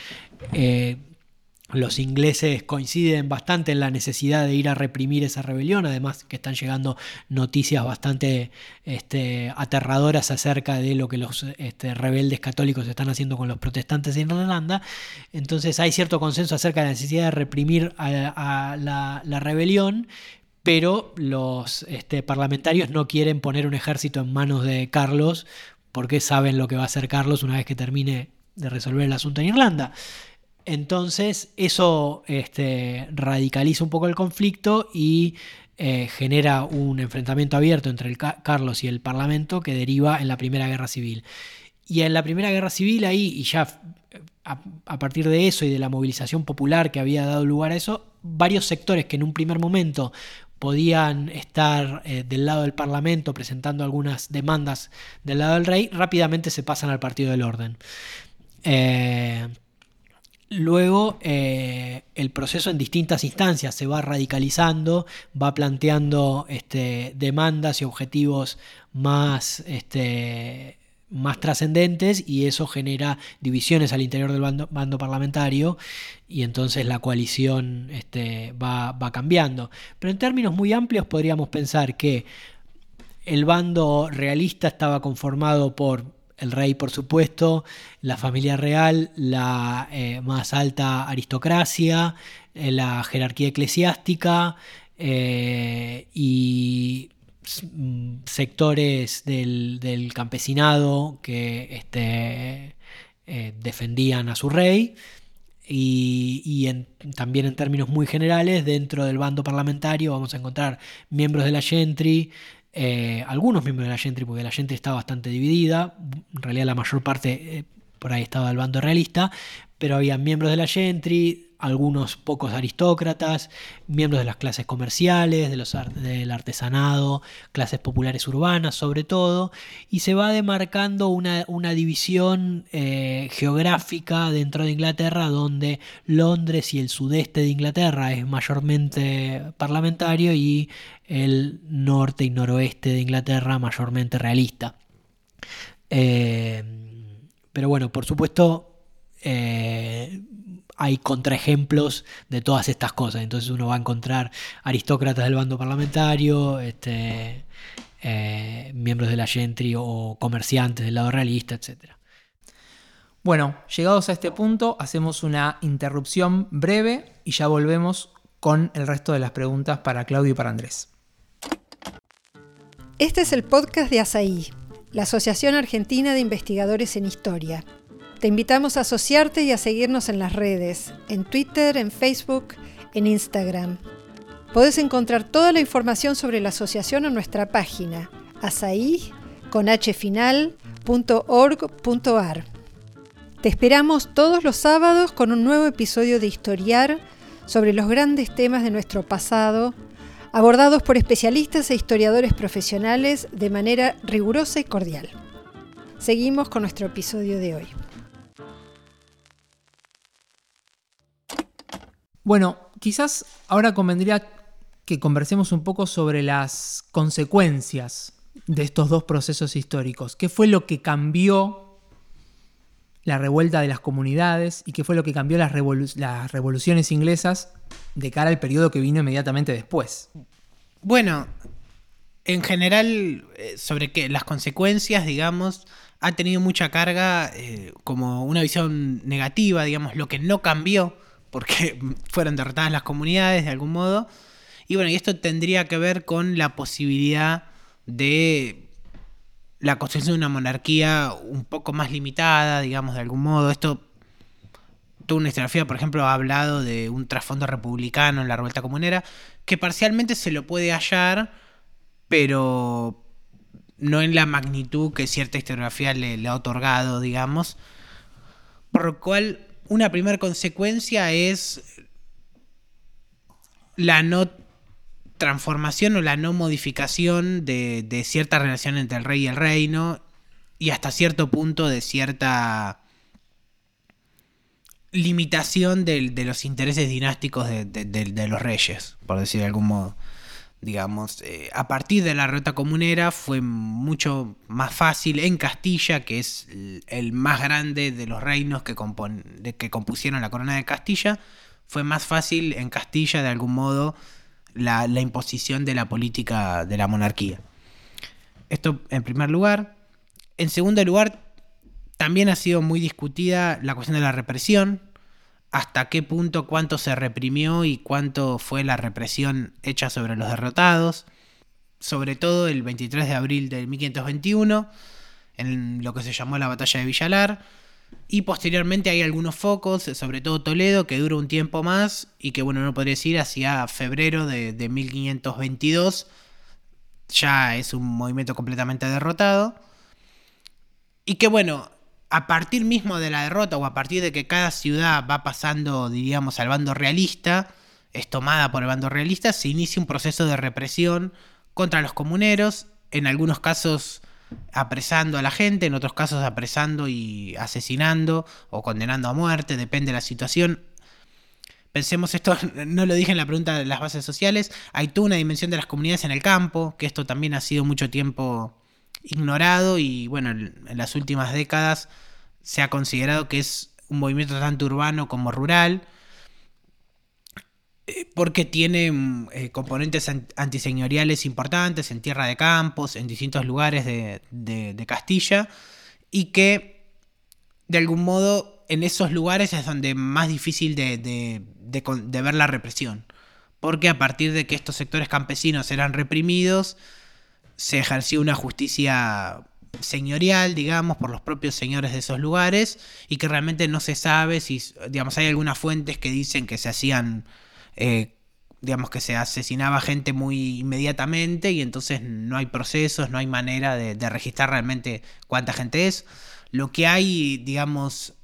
los ingleses coinciden bastante en la necesidad de ir a reprimir esa rebelión, además que están llegando noticias bastante este, aterradoras acerca de lo que los este, rebeldes católicos están haciendo con los protestantes en Irlanda. Entonces hay cierto consenso acerca de la necesidad de reprimir a, la, rebelión, pero los este, parlamentarios no quieren poner un ejército en manos de Carlos porque saben lo que va a hacer Carlos una vez que termine de resolver el asunto en Irlanda. Entonces eso este, radicaliza un poco el conflicto y eh, genera un enfrentamiento abierto entre el Carlos y el Parlamento que deriva en la Primera Guerra Civil. Y en la Primera Guerra Civil ahí, y ya a, partir de eso y de la movilización popular que había dado lugar a eso, varios sectores que en un primer momento podían estar eh, del lado del Parlamento presentando algunas demandas del lado del rey, rápidamente se pasan al Partido del Orden. Eh, Luego eh, el proceso en distintas instancias se va radicalizando, va planteando este, demandas y objetivos más, este, más trascendentes y eso genera divisiones al interior del bando, parlamentario y entonces la coalición este, va, va cambiando. Pero en términos muy amplios podríamos pensar que el bando realista estaba conformado por el rey por supuesto, la familia real, la eh, más alta aristocracia, eh, la jerarquía eclesiástica eh, y mm, sectores del, campesinado que este, defendían a su rey. Y, también en términos muy generales, dentro del bando parlamentario vamos a encontrar miembros de la gentry, eh, algunos miembros de la Gentry, porque la Gentry está bastante dividida, en realidad la mayor parte eh, por ahí estaba del bando realista, pero había miembros de la Gentry, algunos pocos aristócratas, miembros de las clases comerciales, de los, del artesanado, clases populares urbanas sobre todo, y se va demarcando una, división eh, geográfica dentro de Inglaterra donde Londres y el sudeste de Inglaterra es mayormente parlamentario y el norte y noroeste de Inglaterra mayormente realista. Eh, pero bueno, por supuesto, eh, hay contraejemplos de todas estas cosas. Entonces uno va a encontrar aristócratas del bando parlamentario, este, eh, miembros de la gentry o comerciantes del lado realista, etc. Bueno, llegados a este punto, hacemos una interrupción breve y ya volvemos con el resto de las preguntas para Claudio y para Andrés. Este es el podcast de ASAI, la Asociación Argentina de Investigadores en Historia. Te invitamos a asociarte y a seguirnos en las redes, en Twitter, en Facebook, en Instagram. Podés encontrar toda la información sobre la asociación en nuestra página asai.org.ar. Te esperamos todos los sábados con un nuevo episodio de Historiar sobre los grandes temas de nuestro pasado, abordados por especialistas e historiadores profesionales de manera rigurosa y cordial. Seguimos con nuestro episodio de hoy. Bueno, quizás ahora convendría que conversemos un poco sobre las consecuencias de estos dos procesos históricos. ¿Qué fue lo que cambió la revuelta de las comunidades y qué fue lo que cambió las, revoluciones inglesas de cara al periodo que vino inmediatamente después? Bueno, en general, eh, sobre qué las consecuencias, digamos, ha tenido mucha carga eh, como una visión negativa, digamos, lo que no cambió, porque fueron derrotadas las comunidades de algún modo. Y bueno, y esto tendría que ver con la posibilidad de la construcción de una monarquía un poco más limitada, digamos, de algún modo. Esto, toda una historiografía, por ejemplo, ha hablado de un trasfondo republicano en la revuelta comunera, que parcialmente se lo puede hallar, pero no en la magnitud que cierta historiografía le, ha otorgado, digamos. Por lo cual, una primera consecuencia es la no transformación o la no modificación de, cierta relación entre el rey y el reino y hasta cierto punto de cierta limitación de, los intereses dinásticos de, los reyes, por decir de algún modo. Digamos, eh, a partir de la ruta comunera fue mucho más fácil en Castilla, que es el más grande de los reinos que, que compusieron la corona de Castilla, fue más fácil en Castilla de algún modo la, imposición de la política de la monarquía. Esto en primer lugar. En segundo lugar, también ha sido muy discutida la cuestión de la represión, hasta qué punto cuánto se reprimió y cuánto fue la represión hecha sobre los derrotados, sobre todo el 23 de abril de 1521, en lo que se llamó la batalla de Villalar, y posteriormente hay algunos focos, sobre todo Toledo, que dura un tiempo más y que, bueno, no podría decir hacia febrero de, 1522. Ya es un movimiento completamente derrotado. Y que, bueno, a partir mismo de la derrota o a partir de que cada ciudad va pasando, diríamos, al bando realista, es tomada por el bando realista, se inicia un proceso de represión contra los comuneros, en algunos casos apresando a la gente, en otros casos apresando y asesinando o condenando a muerte, depende de la situación. Pensemos esto, no lo dije en la pregunta de las bases sociales, hay toda una dimensión de las comunidades en el campo, que esto también ha sido mucho tiempo ignorado y bueno, en las últimas décadas se ha considerado que es un movimiento tanto urbano como rural eh, porque tiene mm, eh, componentes antiseñoriales importantes en Tierra de Campos, en distintos lugares de, Castilla, y que de algún modo en esos lugares es donde más difícil de, ver la represión, porque a partir de que estos sectores campesinos eran reprimidos, se ejerció una justicia señorial, digamos, por los propios señores de esos lugares, y que realmente no se sabe si, digamos, hay algunas fuentes que dicen que se hacían eh, digamos que se asesinaba gente muy inmediatamente y entonces no hay procesos, no hay manera de, registrar realmente cuánta gente es. Lo que hay, digamos,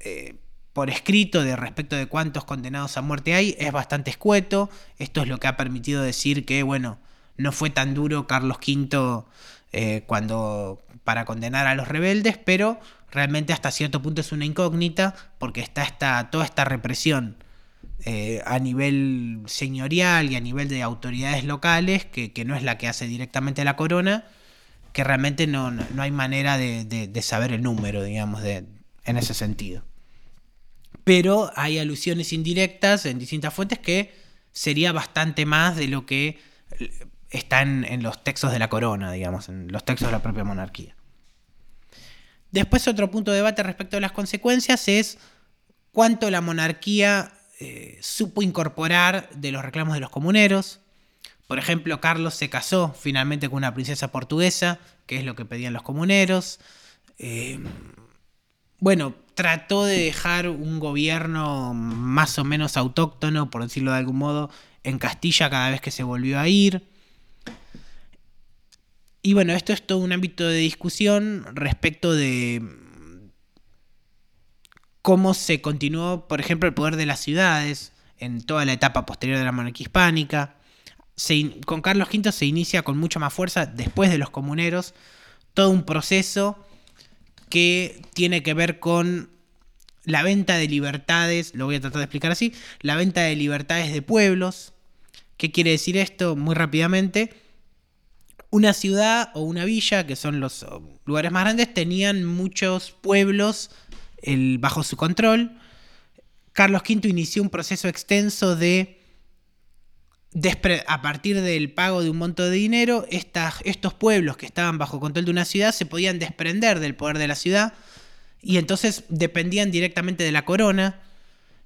eh, por escrito de respecto de cuántos condenados a muerte hay es bastante escueto. Esto es lo que ha permitido decir que, bueno, no fue tan duro Carlos V eh, cuando para condenar a los rebeldes, pero realmente hasta cierto punto es una incógnita porque está esta, toda esta represión eh, a nivel señorial y a nivel de autoridades locales, que, no es la que hace directamente la corona, que realmente no, hay manera de, saber el número, digamos, de, en ese sentido. Pero hay alusiones indirectas en distintas fuentes que sería bastante más de lo que está en, los textos de la corona, digamos, en los textos de la propia monarquía. Después otro punto de debate respecto a las consecuencias es cuánto la monarquía eh, supo incorporar de los reclamos de los comuneros. Por ejemplo, Carlos se casó finalmente con una princesa portuguesa, que es lo que pedían los comuneros. Eh, bueno, trató de dejar un gobierno más o menos autóctono, por decirlo de algún modo, en Castilla cada vez que se volvió a ir. Y bueno, esto es todo un ámbito de discusión respecto de cómo se continuó, por ejemplo, el poder de las ciudades en toda la etapa posterior de la monarquía hispánica. con Carlos V se inicia con mucha más fuerza después de los comuneros todo un proceso que tiene que ver con la venta de libertades, lo voy a tratar de explicar así, la venta de libertades de pueblos. ¿Qué quiere decir esto? Muy rápidamente una ciudad o una villa, que son los lugares más grandes, tenían muchos pueblos bajo su control. Carlos V inició un proceso extenso de, a partir del pago de un monto de dinero, estos pueblos que estaban bajo control de una ciudad se podían desprender del poder de la ciudad y entonces dependían directamente de la corona.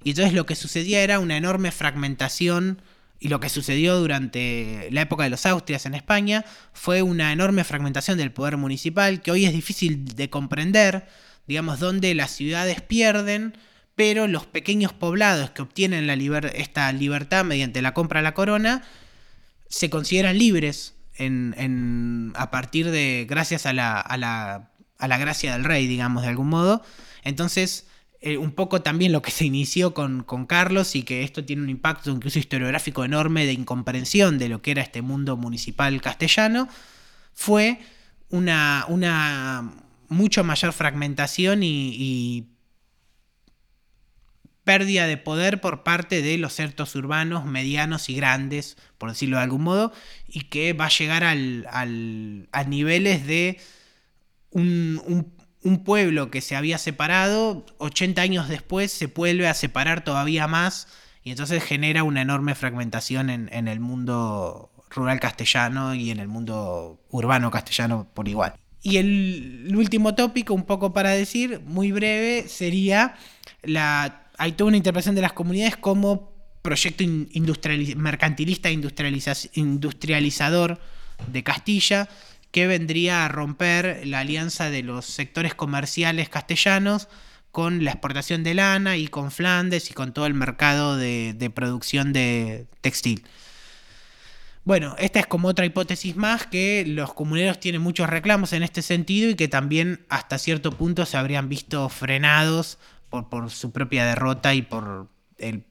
Y entonces lo que sucedía era una enorme fragmentación y lo que sucedió durante la época de los Austrias en España fue una enorme fragmentación del poder municipal que hoy es difícil de comprender, digamos, donde las ciudades pierden, pero los pequeños poblados que obtienen esta libertad mediante la compra a la corona se consideran libres en, a partir de, gracias a la, a, la, a la gracia del rey, digamos, de algún modo. Entonces, eh, un poco también lo que se inició con, Carlos y que esto tiene un impacto incluso historiográfico enorme de incomprensión de lo que era este mundo municipal castellano, fue una, una mucho mayor fragmentación y, pérdida de poder por parte de los ciertos urbanos medianos y grandes, por decirlo de algún modo, y que va a llegar al, a niveles de un un pueblo que se había separado, 80 años después se vuelve a separar todavía más y entonces genera una enorme fragmentación en, el mundo rural castellano y en el mundo urbano castellano por igual. Y el, último tópico, un poco para decir, muy breve, sería la... Hay toda una interpretación de las comunidades como proyecto mercantilista industrializador de Castilla, que vendría a romper la alianza de los sectores comerciales castellanos con la exportación de lana y con Flandes y con todo el mercado de, producción de textil. Bueno, esta es como otra hipótesis más que los comuneros tienen muchos reclamos en este sentido y que también hasta cierto punto se habrían visto frenados por, su propia derrota y por el...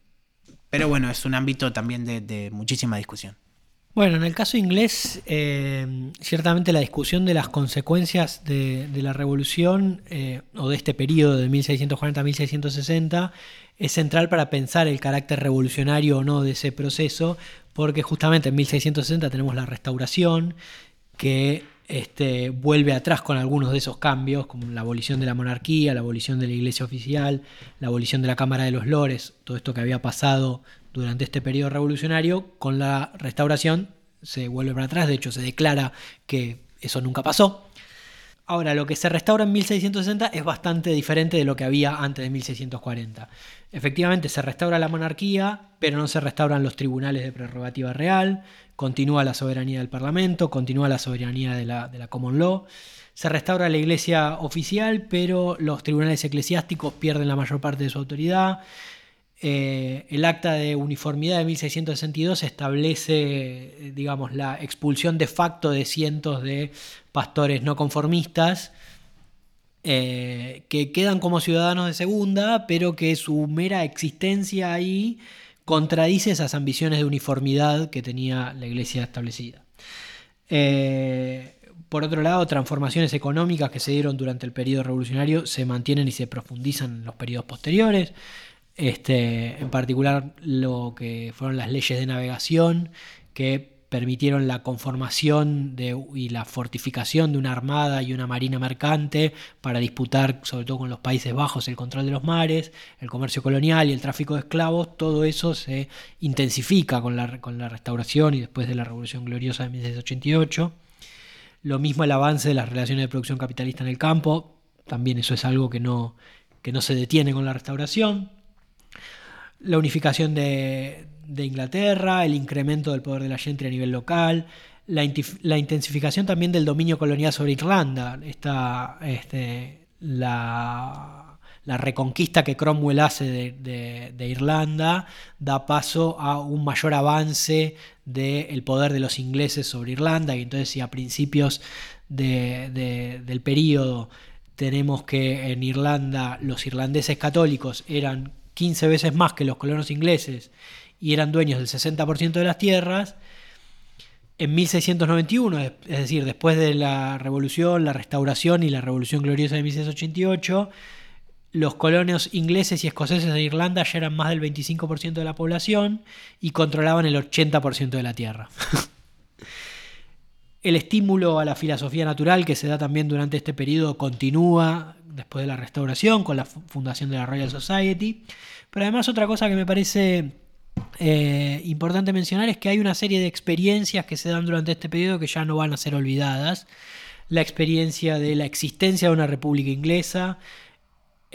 Pero bueno, es un ámbito también de muchísima discusión. Bueno, en el caso inglés, eh, ciertamente la discusión de las consecuencias de, la revolución eh, o de este periodo de 1640 a 1660 es central para pensar el carácter revolucionario o no de ese proceso, porque justamente en 1660 tenemos la restauración que este, vuelve atrás con algunos de esos cambios, como la abolición de la monarquía, la abolición de la iglesia oficial, la abolición de la Cámara de los Lores, todo esto que había pasado durante este periodo revolucionario, con la restauración se vuelve para atrás, de hecho se declara que eso nunca pasó. Ahora, lo que se restaura en 1660 es bastante diferente de lo que había antes de 1640. Efectivamente, se restaura la monarquía, pero no se restauran los tribunales de prerrogativa real, continúa la soberanía del Parlamento, continúa la soberanía de la, de la Common Law, se restaura la iglesia oficial, pero los tribunales eclesiásticos pierden la mayor parte de su autoridad, eh, el acta de uniformidad de 1662 establece, digamos, la expulsión de facto de cientos de pastores no conformistas eh, que quedan como ciudadanos de segunda, pero que su mera existencia ahí contradice esas ambiciones de uniformidad que tenía la iglesia establecida. Eh, por otro lado, transformaciones económicas que se dieron durante el periodo revolucionario se mantienen y se profundizan en los periodos posteriores. Este, en particular lo que fueron las leyes de navegación, que permitieron la conformación y la fortificación de una armada y una marina mercante para disputar, sobre todo con los Países Bajos, el control de los mares, el comercio colonial y el tráfico de esclavos, todo eso se intensifica con la, con la restauración y después de la Revolución Gloriosa de 1688. Lo mismo el avance de las relaciones de producción capitalista en el campo, también eso es algo que no, que no se detiene con la restauración. La unificación de, de Inglaterra, el incremento del poder de la gente a nivel local, la, intensificación también del dominio colonial sobre Irlanda, esta, este, la, la, reconquista que Cromwell hace de, Irlanda da paso a un mayor avance del poder de los ingleses sobre Irlanda y entonces si a principios del periodo tenemos que en Irlanda los irlandeses católicos eran 15 veces más que los colonos ingleses y eran dueños del 60% de las tierras. En 1691, es decir, después de la revolución, la restauración y la revolución gloriosa de 1688, los colonos ingleses y escoceses de Irlanda ya eran más del 25% de la población y controlaban el 80% de la tierra. el estímulo a la filosofía natural que se da también durante este periodo continúa después de la restauración con la fundación de la Royal Society. Pero además otra cosa que me parece eh, importante mencionar es que hay una serie de experiencias que se dan durante este periodo que ya no van a ser olvidadas. La experiencia de la existencia de una república inglesa,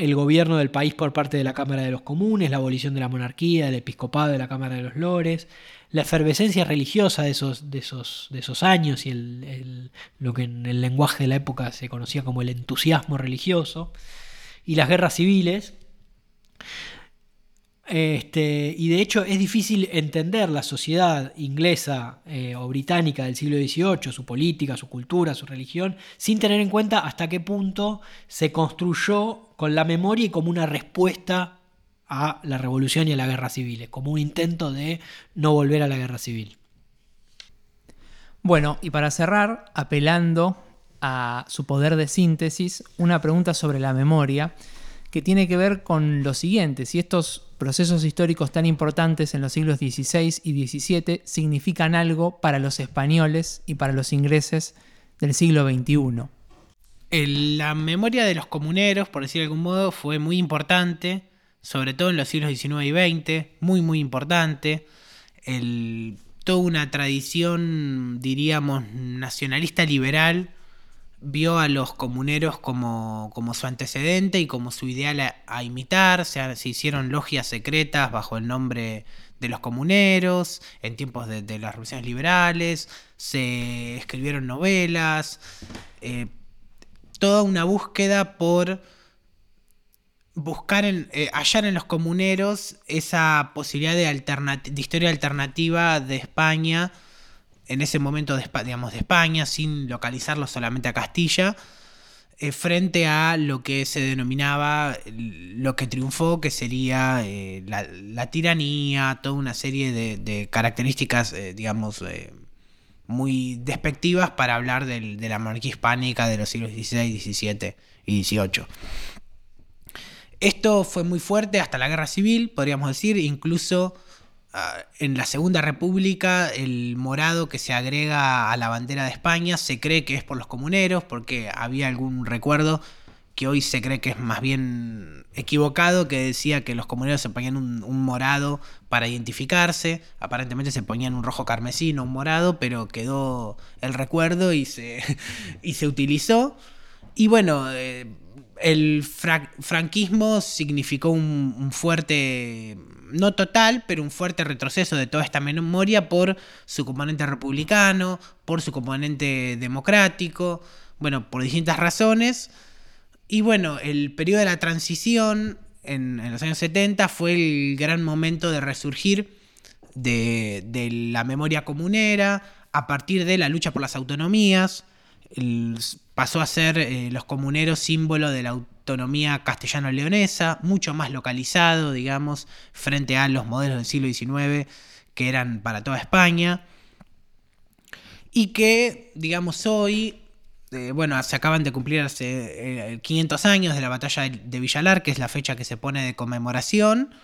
el gobierno del país por parte de la Cámara de los Comunes, la abolición de la monarquía, del episcopado de la Cámara de los Lores, la efervescencia religiosa de esos, de esos, de esos años y lo que en el lenguaje de la época se conocía como el entusiasmo religioso, y las guerras civiles. Este, y de hecho es difícil entender la sociedad inglesa eh, o británica del siglo XVIII, su política, su cultura, su religión, sin tener en cuenta hasta qué punto se construyó con la memoria y como una respuesta a la revolución y a la guerra civil, como un intento de no volver a la guerra civil. Bueno, y para cerrar, apelando a su poder de síntesis, una pregunta sobre la memoria que tiene que ver con lo siguiente, si estos procesos históricos tan importantes en los siglos XVI y XVII significan algo para los españoles y para los ingleses del siglo XXI. La memoria de los comuneros, por decir de algún modo, fue muy importante, sobre todo en los siglos XIX y XX, muy muy importante. toda una tradición, diríamos, nacionalista liberal vio a los comuneros como, como su antecedente y como su ideal a, imitar, se, se, hicieron logias secretas bajo el nombre de los comuneros, en tiempos de, las revoluciones liberales, se escribieron novelas, eh, toda una búsqueda por buscar en, eh, hallar en los comuneros esa posibilidad de, de historia alternativa de España en ese momento de, España, sin localizarlo solamente a Castilla, eh, frente a lo que se denominaba lo que triunfó, que sería eh, la, tiranía, toda una serie de, características, eh, digamos, muy despectivas para hablar de la monarquía hispánica de los siglos XVI, XVII y XVIII. Esto fue muy fuerte hasta la guerra civil, podríamos decir, incluso en la Segunda República el morado que se agrega a la bandera de España se cree que es por los comuneros, porque había algún recuerdo que hoy se cree que es más bien equivocado, que decía que los comuneros se ponían un, morado para identificarse, aparentemente se ponían un rojo carmesí, no un morado, pero quedó el recuerdo y se, y se utilizó. Y bueno, eh, el franquismo significó un fuerte no total, pero un fuerte retroceso de toda esta memoria por su componente republicano, por su componente democrático, bueno, por distintas razones. Y bueno, el periodo de la transición en, los años 70 fue el gran momento de resurgir de, la memoria comunera a partir de la lucha por las autonomías. pasó a ser eh, los comuneros símbolo de la autonomía castellano-leonesa, mucho más localizado, digamos, frente a los modelos del siglo XIX que eran para toda España. Y que, digamos, hoy, eh, bueno, se acaban de cumplir hace 500 eh, años de la batalla de Villalar, que es la fecha que se pone de conmemoración.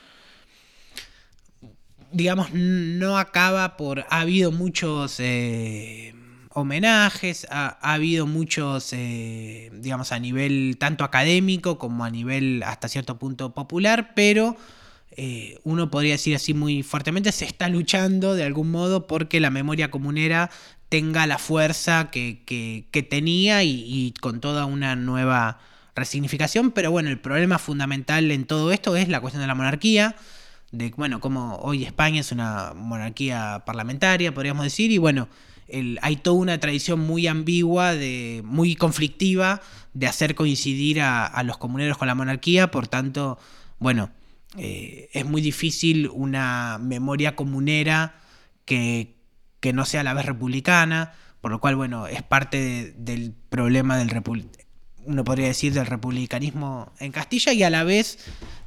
digamos, no acaba por... Ha habido muchos eh, homenajes, ha, habido muchos, eh, digamos, a nivel tanto académico como a nivel hasta cierto punto popular, pero eh, uno podría decir así muy fuertemente, se está luchando de algún modo porque la memoria comunera tenga la fuerza que, tenía y, y con toda una nueva resignificación, pero bueno, el problema fundamental en todo esto es la cuestión de la monarquía de, bueno, como hoy España es una monarquía parlamentaria, podríamos decir, y bueno, hay toda una tradición muy ambigua, de, muy conflictiva, de hacer coincidir a, los comuneros con la monarquía, por tanto, bueno, eh, es muy difícil una memoria comunera que, no sea a la vez republicana, por lo cual, bueno, es parte del problema del uno podría decir del republicanismo en Castilla y a la vez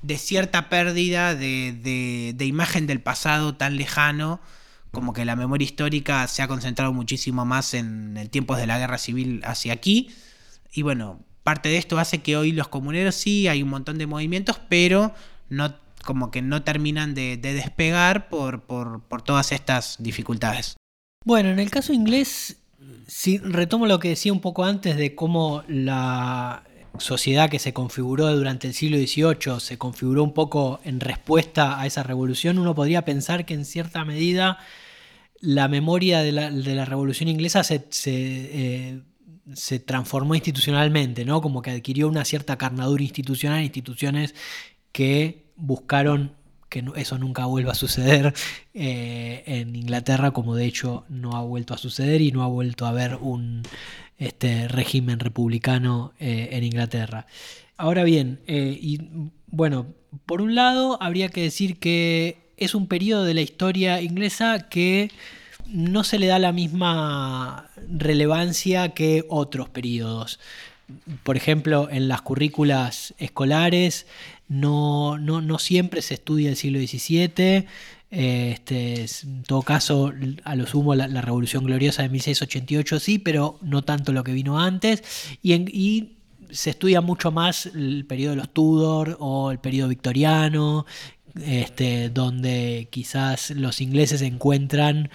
de cierta pérdida de, imagen del pasado tan lejano, como que la memoria histórica se ha concentrado muchísimo más en el tiempo de la guerra civil hacia aquí. Y bueno, parte de esto hace que hoy los comuneros sí hay un montón de movimientos, pero no como que no terminan de, despegar por, por, por todas estas dificultades. Bueno, en el caso inglés, si retomo lo que decía un poco antes de cómo la sociedad que se configuró durante el siglo XVIII se configuró un poco en respuesta a esa revolución, uno podría pensar que en cierta medida la memoria de la, revolución inglesa se, eh, se, transformó institucionalmente, ¿no? Como que adquirió una cierta carnadura institucional, instituciones que buscaron que eso nunca vuelva a suceder eh, en Inglaterra, como de hecho no ha vuelto a suceder y no ha vuelto a haber un este, régimen republicano eh, en Inglaterra. Ahora bien, y bueno, por un lado habría que decir que es un periodo de la historia inglesa que no se le da la misma relevancia que otros periodos. Por ejemplo, en las currículas escolares no, no, siempre se estudia el siglo XVII. Este, en todo caso, a lo sumo la, Revolución Gloriosa de 1688 sí, pero no tanto lo que vino antes. Y, se estudia mucho más el periodo de los Tudor o el periodo victoriano, este, donde quizás los ingleses encuentran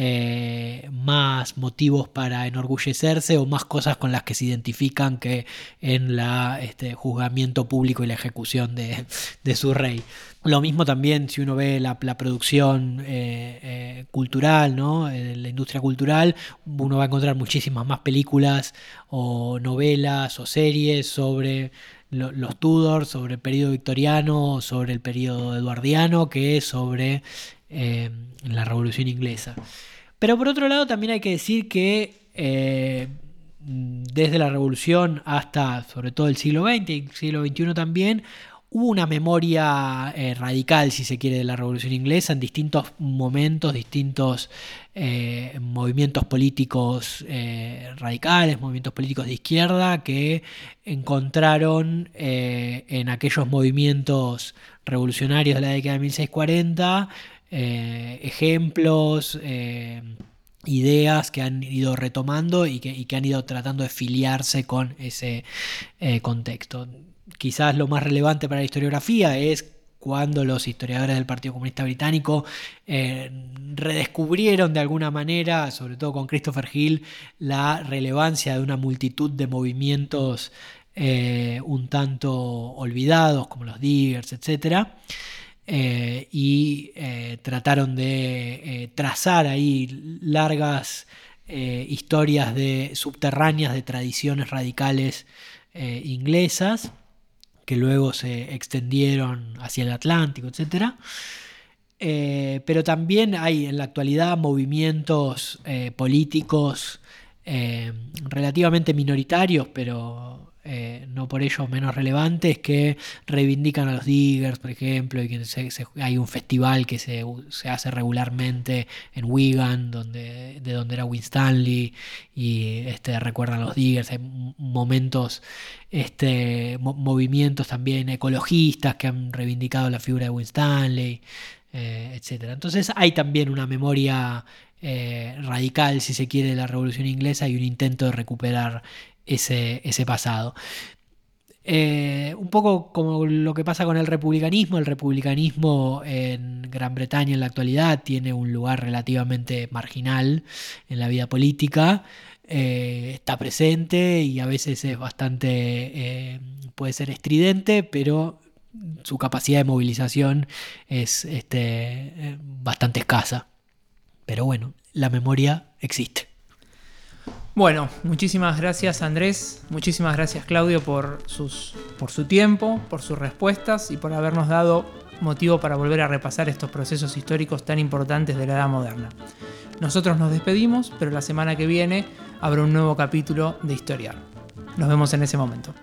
eh, más motivos para enorgullecerse o más cosas con las que se identifican que en la este, juzgamiento público y la ejecución de, su rey. Lo mismo también si uno ve la, producción eh, eh, cultural, ¿no? la industria cultural, uno va a encontrar muchísimas más películas o novelas o series sobre los Tudors, sobre el periodo victoriano, sobre el periodo eduardiano, que sobre la Revolución Inglesa. Pero por otro lado también hay que decir que eh, desde la Revolución hasta sobre todo el siglo XX y el siglo XXI también, hubo una memoria eh, radical, si se quiere, de la Revolución Inglesa en distintos momentos, distintos eh, movimientos políticos radicales, movimientos políticos de izquierda que encontraron en aquellos movimientos revolucionarios de la década de 1640 eh, ejemplos, eh, ideas que han ido retomando y que, han ido tratando de filiarse con ese eh, contexto. Quizás lo más relevante para la historiografía es cuando los historiadores del Partido Comunista Británico redescubrieron de alguna manera, sobre todo con Christopher Hill, la relevancia de una multitud de movimientos un tanto olvidados, como los Diggers, etc. Eh, y eh, trataron de eh, trazar ahí largas historias de subterráneas de tradiciones radicales inglesas que luego se extendieron hacia el Atlántico, etc. pero también hay en la actualidad movimientos políticos relativamente minoritarios, pero eh, no por ello menos relevantes, que reivindican a los diggers, por ejemplo, y que hay un festival que se, hace regularmente en Wigan, donde, de donde era Winstanley, y este, recuerdan a los diggers, hay momentos, este, movimientos también ecologistas que han reivindicado la figura de Winstanley, eh, etc. Entonces hay también una memoria eh, radical, si se quiere, de la Revolución Inglesa y un intento de recuperar ese, pasado. Eh, un poco como lo que pasa con el republicanismo, el republicanismo en Gran Bretaña en la actualidad tiene un lugar relativamente marginal en la vida política, eh, está presente y a veces es bastante, eh, puede ser estridente, pero su capacidad de movilización es este, bastante escasa. Pero bueno, la memoria existe. Bueno, muchísimas gracias Andrés, muchísimas gracias Claudio por, sus, por su tiempo, por sus respuestas y por habernos dado motivo para volver a repasar estos procesos históricos tan importantes de la Edad Moderna. Nosotros nos despedimos, pero la semana que viene habrá un nuevo capítulo de Historiar. Nos vemos en ese momento.